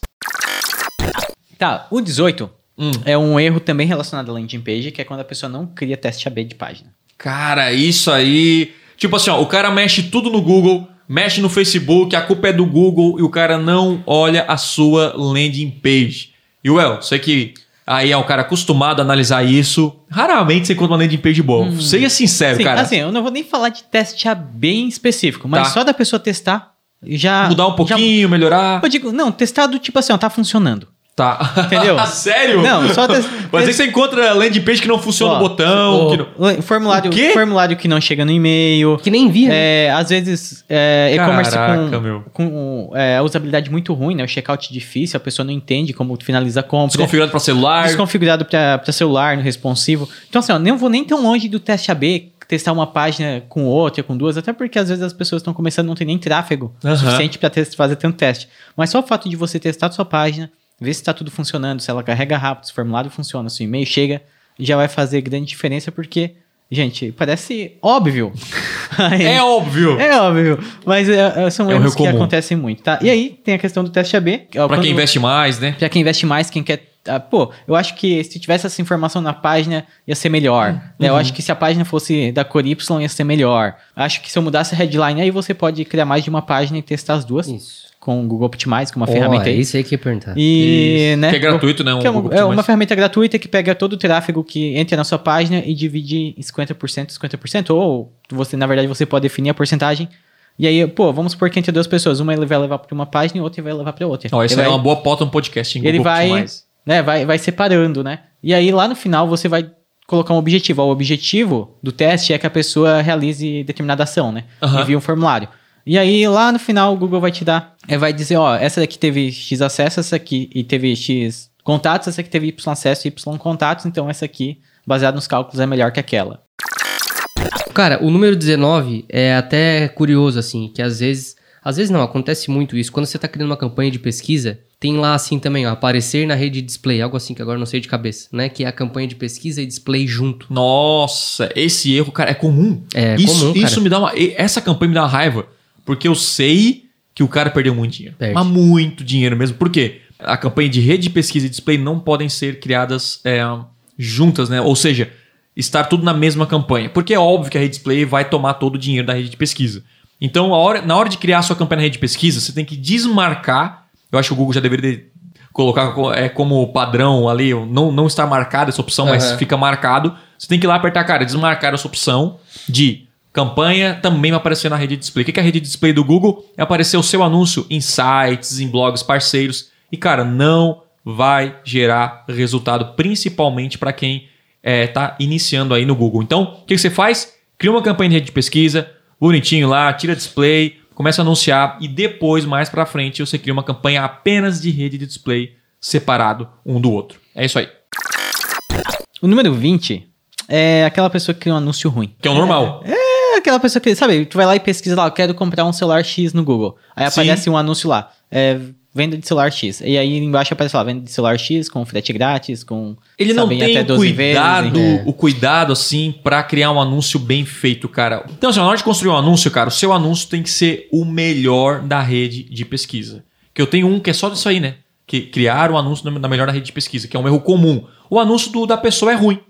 Tá, o 18 hum. é um erro também relacionado à landing page, que é quando a pessoa não cria teste AB de página. Cara, isso aí. Tipo assim, ó, o cara mexe tudo no Google, mexe no Facebook, a culpa é do Google e o cara não olha a sua landing page. E, well, sei que aí é um cara acostumado a analisar isso. Raramente você encontra uma landing page boa. Hum. Seja sincero, Sim, cara. Assim, eu não vou nem falar de teste bem específico, mas tá. só da pessoa testar já. Mudar um pouquinho, já, melhorar. Eu digo, não, testado tipo assim, ó, tá funcionando. Tá. Entendeu? Sério? Não, só. Te... Mas aí você encontra landing page que não funciona Ó, o botão. O, que não... formulário, o formulário que não chega no e-mail. Que nem via. É, às vezes, é, e-commerce com, com é, usabilidade muito ruim, né? O checkout difícil, a pessoa não entende como finaliza a compra. Desconfigurado para celular. Desconfigurado para celular, no responsivo. Então, assim, ó, não vou nem tão longe do teste AB, testar uma página com outra, com duas, até porque às vezes as pessoas estão começando não ter nem tráfego uhum. suficiente para fazer tanto teste. Mas só o fato de você testar a sua página, ver se está tudo funcionando, se ela carrega rápido, se o formulário funciona, se o e-mail chega, já vai fazer grande diferença, porque, gente, parece óbvio. é óbvio! É óbvio, mas é, é são é erros que comum. acontecem muito, tá? E aí tem a questão do teste AB. É para quem investe mais, né? Para quem investe mais, quem quer ah, pô, eu acho que se tivesse essa informação na página, ia ser melhor. Uhum. Né? Eu acho que se a página fosse da cor Y, ia ser melhor. Acho que se eu mudasse a headline, aí você pode criar mais de uma página e testar as duas. Isso com o Google Optimize, que é uma oh, ferramenta aí. É isso aí que ia perguntar. E, né, que é gratuito, né? Um é, uma, é, uma, ferramenta gratuita que pega todo o tráfego que entra na sua página e divide em 50%, 50%, ou você, na verdade, você pode definir a porcentagem. E aí, pô, vamos supor que entre duas pessoas, uma ele vai levar para uma página e outra ele vai levar para outra. Oh, isso é vai, uma boa pauta no podcast em Google Ele vai, Optimize. né, vai, vai separando, né? E aí lá no final você vai colocar um objetivo. O objetivo do teste é que a pessoa realize determinada ação, né? Uhum. Envie um formulário. E aí lá no final o Google vai te dar, é, vai dizer, ó, essa daqui teve X acesso, essa aqui e teve X contatos, essa aqui teve Y acesso e Y contatos, então essa aqui, baseado nos cálculos, é melhor que aquela. Cara, o número 19 é até curioso, assim, que às vezes. Às vezes não, acontece muito isso. Quando você está criando uma campanha de pesquisa, tem lá assim também, ó, aparecer na rede display, algo assim que agora não sei de cabeça, né? Que é a campanha de pesquisa e display junto. Nossa, esse erro, cara, é comum. É isso, comum, cara. Isso me dá uma. Essa campanha me dá uma raiva. Porque eu sei que o cara perdeu muito dinheiro. Perde. Mas muito dinheiro mesmo. Por quê? A campanha de rede de pesquisa e display não podem ser criadas é, juntas, né? Ou seja, estar tudo na mesma campanha. Porque é óbvio que a rede display vai tomar todo o dinheiro da rede de pesquisa. Então, hora, na hora de criar a sua campanha na rede de pesquisa, você tem que desmarcar. Eu acho que o Google já deveria colocar é, como padrão ali, não, não está marcada essa opção, uhum. mas fica marcado. Você tem que ir lá apertar, cara, desmarcar essa opção de Campanha também vai aparecer na rede de display. O que é a rede de display do Google? É aparecer o seu anúncio em sites, em blogs parceiros. E, cara, não vai gerar resultado, principalmente para quem está é, iniciando aí no Google. Então, o que, que você faz? Cria uma campanha de rede de pesquisa, bonitinho lá, tira display, começa a anunciar e depois, mais para frente, você cria uma campanha apenas de rede de display separado um do outro. É isso aí. O número 20 é aquela pessoa que cria um anúncio ruim. Que é o normal. É, é aquela pessoa que, sabe, tu vai lá e pesquisa lá, eu quero comprar um celular X no Google. Aí aparece Sim. um anúncio lá. É, venda de celular X. E aí embaixo aparece lá, venda de celular X com frete grátis, com. Ele não tem até 12 cuidado, vezes, o cuidado, assim, para criar um anúncio bem feito, cara. Então, assim, na hora de construir um anúncio, cara, o seu anúncio tem que ser o melhor da rede de pesquisa. Que eu tenho um que é só disso aí, né? Que criar um anúncio na melhor da rede de pesquisa, que é um erro comum. O anúncio do, da pessoa é ruim.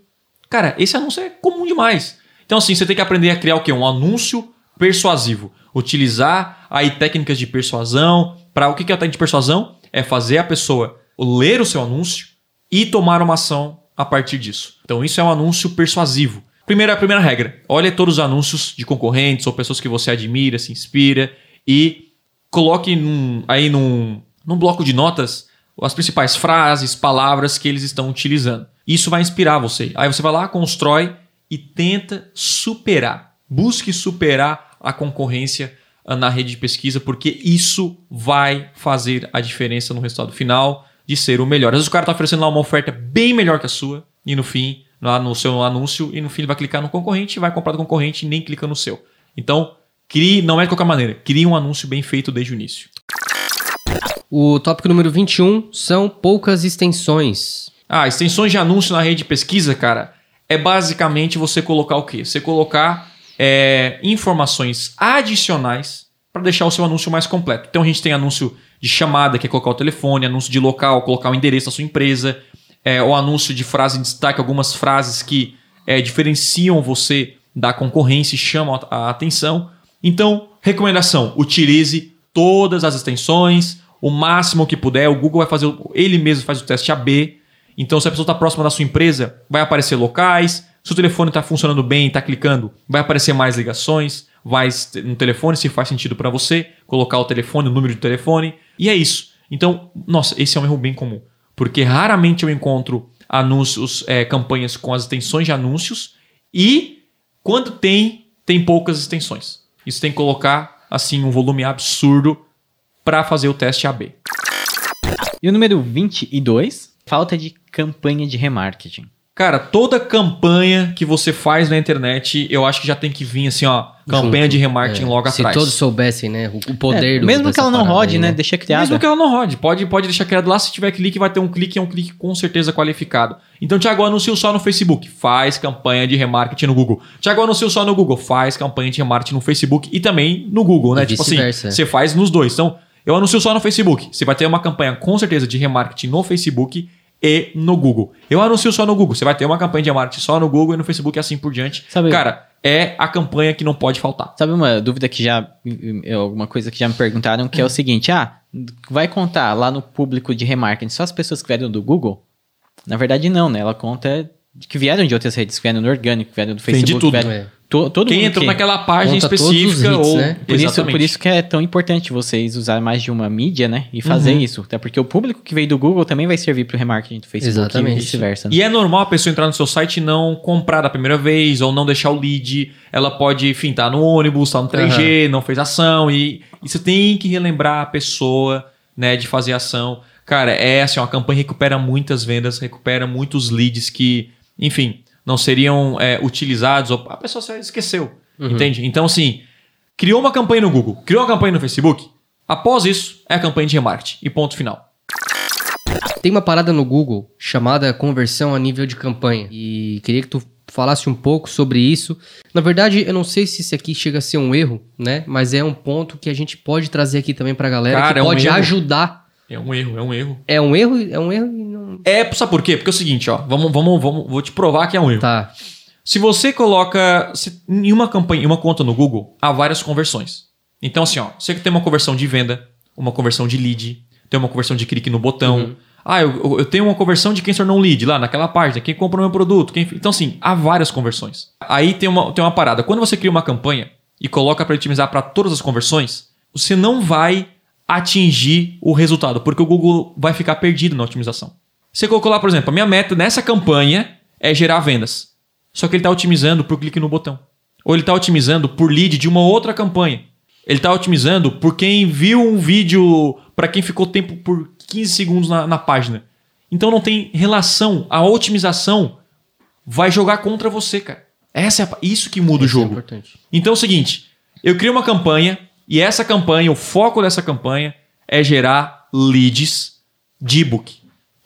Cara, esse anúncio é comum demais. Então, assim, você tem que aprender a criar o quê? Um anúncio persuasivo. Utilizar aí técnicas de persuasão. Para o que é a técnica de persuasão? É fazer a pessoa ler o seu anúncio e tomar uma ação a partir disso. Então, isso é um anúncio persuasivo. Primeira, primeira regra: olhe todos os anúncios de concorrentes ou pessoas que você admira, se inspira e coloque num, aí num, num bloco de notas as principais frases, palavras que eles estão utilizando. Isso vai inspirar você. Aí você vai lá, constrói e tenta superar. Busque superar a concorrência ah, na rede de pesquisa, porque isso vai fazer a diferença no resultado final de ser o melhor. Às vezes o cara está oferecendo lá uma oferta bem melhor que a sua, e no fim, lá no seu anúncio, e no fim ele vai clicar no concorrente, vai comprar do concorrente e nem clica no seu. Então, crie, não é de qualquer maneira, crie um anúncio bem feito desde o início. O tópico número 21 são poucas extensões. Ah, extensões de anúncio na rede de pesquisa, cara, é basicamente você colocar o quê? Você colocar é, informações adicionais para deixar o seu anúncio mais completo. Então a gente tem anúncio de chamada, que é colocar o telefone, anúncio de local, colocar o endereço da sua empresa, é, o anúncio de frase em destaque, algumas frases que é, diferenciam você da concorrência e chamam a atenção. Então, recomendação: utilize todas as extensões, o máximo que puder. O Google vai fazer, ele mesmo faz o teste AB. Então, se a pessoa está próxima da sua empresa, vai aparecer locais. Se o telefone está funcionando bem, está clicando, vai aparecer mais ligações. Vai no telefone, se faz sentido para você, colocar o telefone, o número de telefone. E é isso. Então, nossa, esse é um erro bem comum. Porque raramente eu encontro anúncios, é, campanhas com as extensões de anúncios. E quando tem, tem poucas extensões. Isso tem que colocar assim um volume absurdo para fazer o teste AB. E o número 22, falta de campanha de remarketing. Cara, toda campanha que você faz na internet, eu acho que já tem que vir assim, ó, campanha Junto. de remarketing é. logo Se atrás. Se todos soubessem, né, o poder é, do Mesmo que ela não rode, né, deixa criado. Mesmo que ela não rode, pode, pode deixar criado lá, se tiver clique, vai ter um clique, é um clique com certeza qualificado. Então, Thiago, anunciou só no Facebook, faz campanha de remarketing no Google. Thiago, anunciou só no Google, faz campanha de remarketing no Facebook e também no Google, né? E tipo assim, você faz nos dois. Então, eu anuncio só no Facebook. Você vai ter uma campanha com certeza de remarketing no Facebook e no Google. Eu anuncio só no Google. Você vai ter uma campanha de marketing só no Google e no Facebook e assim por diante. Sabe, Cara, é a campanha que não pode faltar. Sabe uma dúvida que já. Alguma coisa que já me perguntaram, que é o seguinte: ah, vai contar lá no público de remarketing só as pessoas que vieram do Google? Na verdade, não, né? Ela conta que vieram de outras redes, que vieram no orgânico, que vieram do Facebook. Tem de tudo. Vieram, é. To, todo Quem entrou que naquela página específica hits, ou né? por isso, por isso que é tão importante vocês usar mais de uma mídia, né? E fazer uhum. isso. Até porque o público que veio do Google também vai servir para o remarketing do Facebook Exatamente. e vice-versa. Né? E é normal a pessoa entrar no seu site e não comprar da primeira vez ou não deixar o lead. Ela pode, enfim, tá no ônibus, tá no 3G, uhum. não fez ação e, e você tem que relembrar a pessoa, né, de fazer ação. Cara, é assim, ó, a campanha recupera muitas vendas, recupera muitos leads que, enfim, não seriam é, utilizados, ou a pessoa só esqueceu. Uhum. Entende? Então, assim, criou uma campanha no Google, criou uma campanha no Facebook. Após isso, é a campanha de remarketing. E ponto final. Tem uma parada no Google chamada conversão a nível de campanha. E queria que tu falasse um pouco sobre isso. Na verdade, eu não sei se isso aqui chega a ser um erro, né? Mas é um ponto que a gente pode trazer aqui também pra galera, Cara, que é pode um ajudar. É um erro, é um erro. É um erro, é um erro. É, sabe por quê? Porque é o seguinte, ó. Vamos, vamos, vamos, vou te provar que é um erro. Tá. Se você coloca se, em uma campanha, em uma conta no Google, há várias conversões. Então, assim, ó, você tem uma conversão de venda, uma conversão de lead, tem uma conversão de clique no botão. Uhum. Ah, eu, eu, tenho uma conversão de quem se tornou um lead lá naquela página, quem comprou meu produto. Quem... Então, assim, há várias conversões. Aí tem uma, tem uma parada. Quando você cria uma campanha e coloca para otimizar para todas as conversões, você não vai atingir o resultado, porque o Google vai ficar perdido na otimização. Você colocou lá, por exemplo, a minha meta nessa campanha é gerar vendas. Só que ele está otimizando por clique no botão. Ou ele está otimizando por lead de uma outra campanha. Ele está otimizando por quem viu um vídeo, para quem ficou tempo por 15 segundos na, na página. Então não tem relação. A otimização vai jogar contra você, cara. Essa é a, isso que muda o é jogo. É então é o seguinte: eu crio uma campanha e essa campanha, o foco dessa campanha é gerar leads de e-book.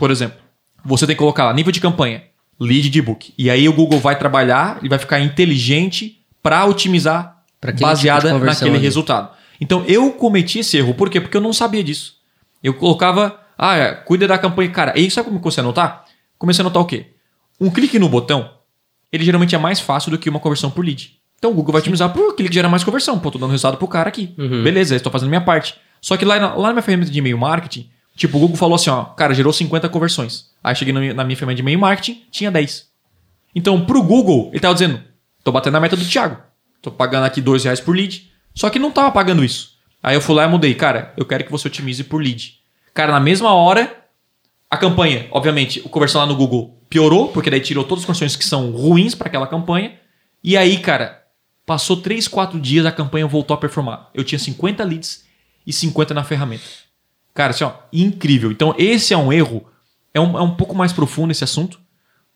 Por exemplo, você tem que colocar lá nível de campanha lead de e-book. E aí o Google vai trabalhar e vai ficar inteligente para otimizar baseada tipo naquele ali. resultado. Então eu cometi esse erro. Por quê? Porque eu não sabia disso. Eu colocava, ah, é, cuida da campanha. Cara, e sabe como comecei a anotar? Comecei a anotar o quê? Um clique no botão, ele geralmente é mais fácil do que uma conversão por lead. Então o Google vai otimizar por clique que gera mais conversão. Pô, tô dando resultado pro cara aqui. Uhum. Beleza, estou fazendo minha parte. Só que lá, lá na minha ferramenta de e-mail marketing, tipo, o Google falou assim, ó, cara, gerou 50 conversões. Aí cheguei na minha ferramenta de e-mail marketing, tinha 10. Então, pro Google, ele tava dizendo: tô batendo a meta do Thiago. Tô pagando aqui 2 reais por lead. Só que não tava pagando isso. Aí eu fui lá e mudei, cara, eu quero que você otimize por lead. Cara, na mesma hora, a campanha, obviamente, o conversão lá no Google piorou, porque daí tirou todas as condições que são ruins para aquela campanha. E aí, cara, passou 3, 4 dias, a campanha voltou a performar. Eu tinha 50 leads e 50 na ferramenta. Cara, assim, ó, incrível. Então, esse é um erro. É um, é um pouco mais profundo esse assunto,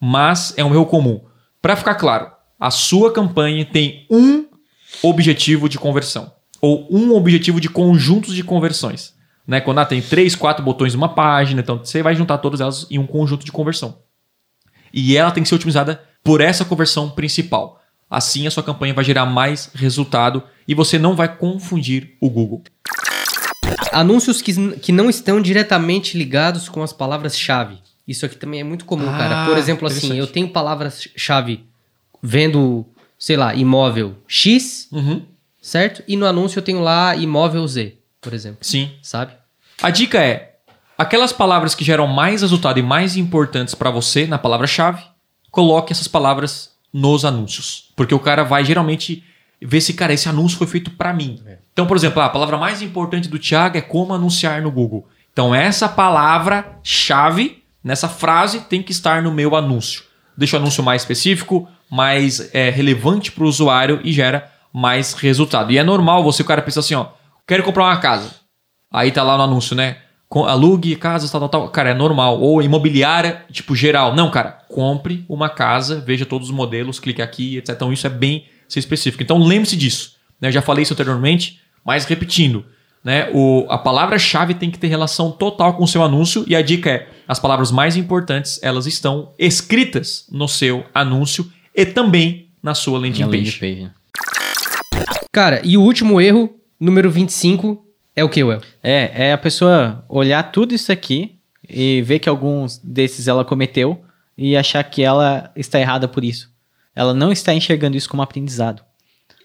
mas é um erro comum. Para ficar claro, a sua campanha tem um objetivo de conversão ou um objetivo de conjuntos de conversões. Né? Quando ah, tem três, quatro botões numa página, então você vai juntar todas elas em um conjunto de conversão. E ela tem que ser otimizada por essa conversão principal. Assim a sua campanha vai gerar mais resultado e você não vai confundir o Google. Anúncios que, que não estão diretamente ligados com as palavras-chave. Isso aqui também é muito comum, ah, cara. Por exemplo, assim, eu tenho palavras-chave vendo, sei lá, imóvel X, uhum. certo? E no anúncio eu tenho lá imóvel Z, por exemplo. Sim. Sabe? A dica é: aquelas palavras que geram mais resultado e mais importantes para você na palavra-chave, coloque essas palavras nos anúncios. Porque o cara vai geralmente ver se, cara, esse anúncio foi feito para mim. É. Então, por exemplo, a palavra mais importante do Thiago é como anunciar no Google. Então, essa palavra-chave nessa frase tem que estar no meu anúncio. Deixa o anúncio mais específico, mais é, relevante para o usuário e gera mais resultado. E é normal você, o cara pensa assim, ó, quero comprar uma casa. Aí tá lá no anúncio, né? Alugue casas, tal, tal, tal. Cara, é normal. Ou imobiliária, tipo, geral. Não, cara, compre uma casa, veja todos os modelos, clique aqui, etc. Então isso é bem específico. Então lembre-se disso. Né? Eu já falei isso anteriormente, mas repetindo. Né? O, a palavra-chave tem que ter relação total com o seu anúncio e a dica é: as palavras mais importantes elas estão escritas no seu anúncio e também na sua landing page. landing page. Cara, e o último erro, número 25, é o que, Well? É, é a pessoa olhar tudo isso aqui e ver que alguns desses ela cometeu e achar que ela está errada por isso. Ela não está enxergando isso como aprendizado.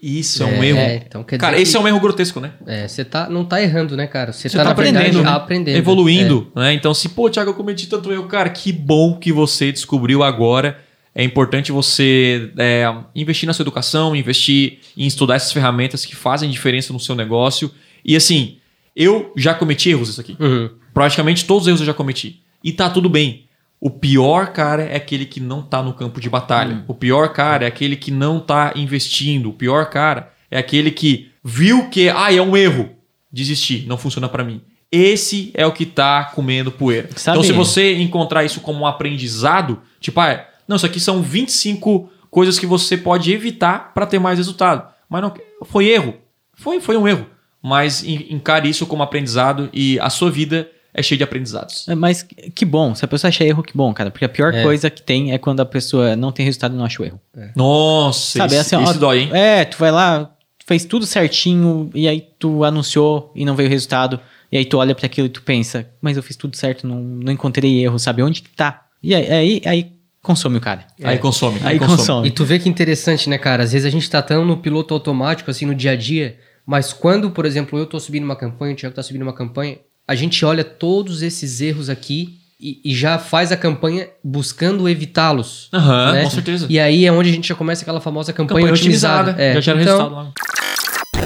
Isso é, é um erro. É, então cara, esse que, é um erro grotesco, né? É, você tá, não tá errando, né, cara? Você tá, tá aprendendo, verdade, né? aprendendo. Evoluindo, é. né? Então, se, pô, Thiago, eu cometi tanto erro, cara, que bom que você descobriu agora é importante você é, investir na sua educação, investir em estudar essas ferramentas que fazem diferença no seu negócio. E assim, eu já cometi erros isso aqui. Uhum. Praticamente todos os erros eu já cometi. E tá tudo bem. O pior cara é aquele que não tá no campo de batalha. Uhum. O pior cara é aquele que não tá investindo. O pior cara é aquele que viu que, ah, é um erro. Desistir, não funciona para mim. Esse é o que tá comendo poeira. Sabe? Então, se você encontrar isso como um aprendizado, tipo, ah, não, isso aqui são 25 coisas que você pode evitar para ter mais resultado. Mas não foi erro. Foi, foi um erro. Mas encare isso como aprendizado e a sua vida é cheia de aprendizados. É, mas que bom, se a pessoa acha erro, que bom, cara. Porque a pior é. coisa que tem é quando a pessoa não tem resultado e não acha o erro. É. Nossa, Sabe, esse, assim, ó, dói, hein? É, tu vai lá, fez tudo certinho e aí tu anunciou e não veio o resultado. E aí tu olha para aquilo e tu pensa, mas eu fiz tudo certo, não, não encontrei erro, sabe? Onde que tá? E aí, aí, aí consome o cara. É. Aí consome. Aí, aí consome. consome. E tu vê que interessante, né, cara? Às vezes a gente tá tão no piloto automático, assim, no dia a dia, mas quando, por exemplo, eu tô subindo uma campanha, o Thiago tá subindo uma campanha, a gente olha todos esses erros aqui e, e já faz a campanha buscando evitá-los. Aham, né? com certeza. E aí é onde a gente já começa aquela famosa campanha, campanha otimizada. otimizada. É. Já gera então, resultado lá.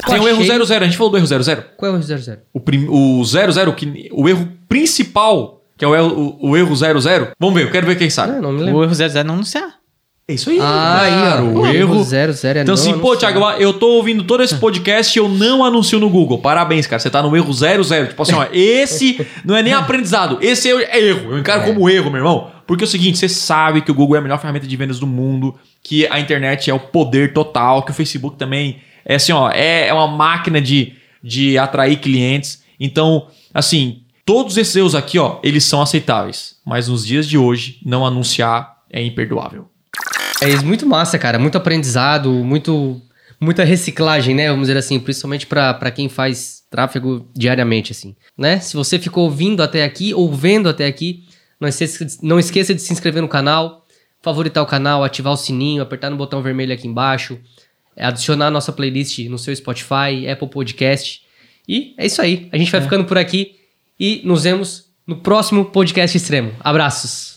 Tem o erro 00, a gente falou do erro 00. Qual é o erro 00? O, prim, o 00, que, o erro principal que é o, o, o erro 00. Vamos ver, eu quero ver quem sabe. Não, não me lembro. O erro 00 é não anunciar. É isso aí. Ah, cara, aí, ó. O erro 00 é Então, assim, pô, Thiago, eu tô ouvindo todo esse podcast e eu não anuncio no Google. Parabéns, cara. Você tá no erro 00. Tipo assim, ó, esse não é nem aprendizado. Esse é erro. Eu encaro é. como erro, meu irmão. Porque é o seguinte, você sabe que o Google é a melhor ferramenta de vendas do mundo, que a internet é o poder total, que o Facebook também é assim, ó, é, é uma máquina de, de atrair clientes. Então, assim, Todos esses erros aqui, ó, eles são aceitáveis, mas nos dias de hoje, não anunciar é imperdoável. É isso, muito massa, cara. Muito aprendizado, muito muita reciclagem, né? Vamos dizer assim, principalmente para quem faz tráfego diariamente, assim, né? Se você ficou ouvindo até aqui ou vendo até aqui, não esqueça, não esqueça de se inscrever no canal, favoritar o canal, ativar o sininho, apertar no botão vermelho aqui embaixo, adicionar a nossa playlist no seu Spotify, Apple Podcast. E é isso aí. A gente vai é. ficando por aqui e nos vemos no próximo podcast extremo. Abraços.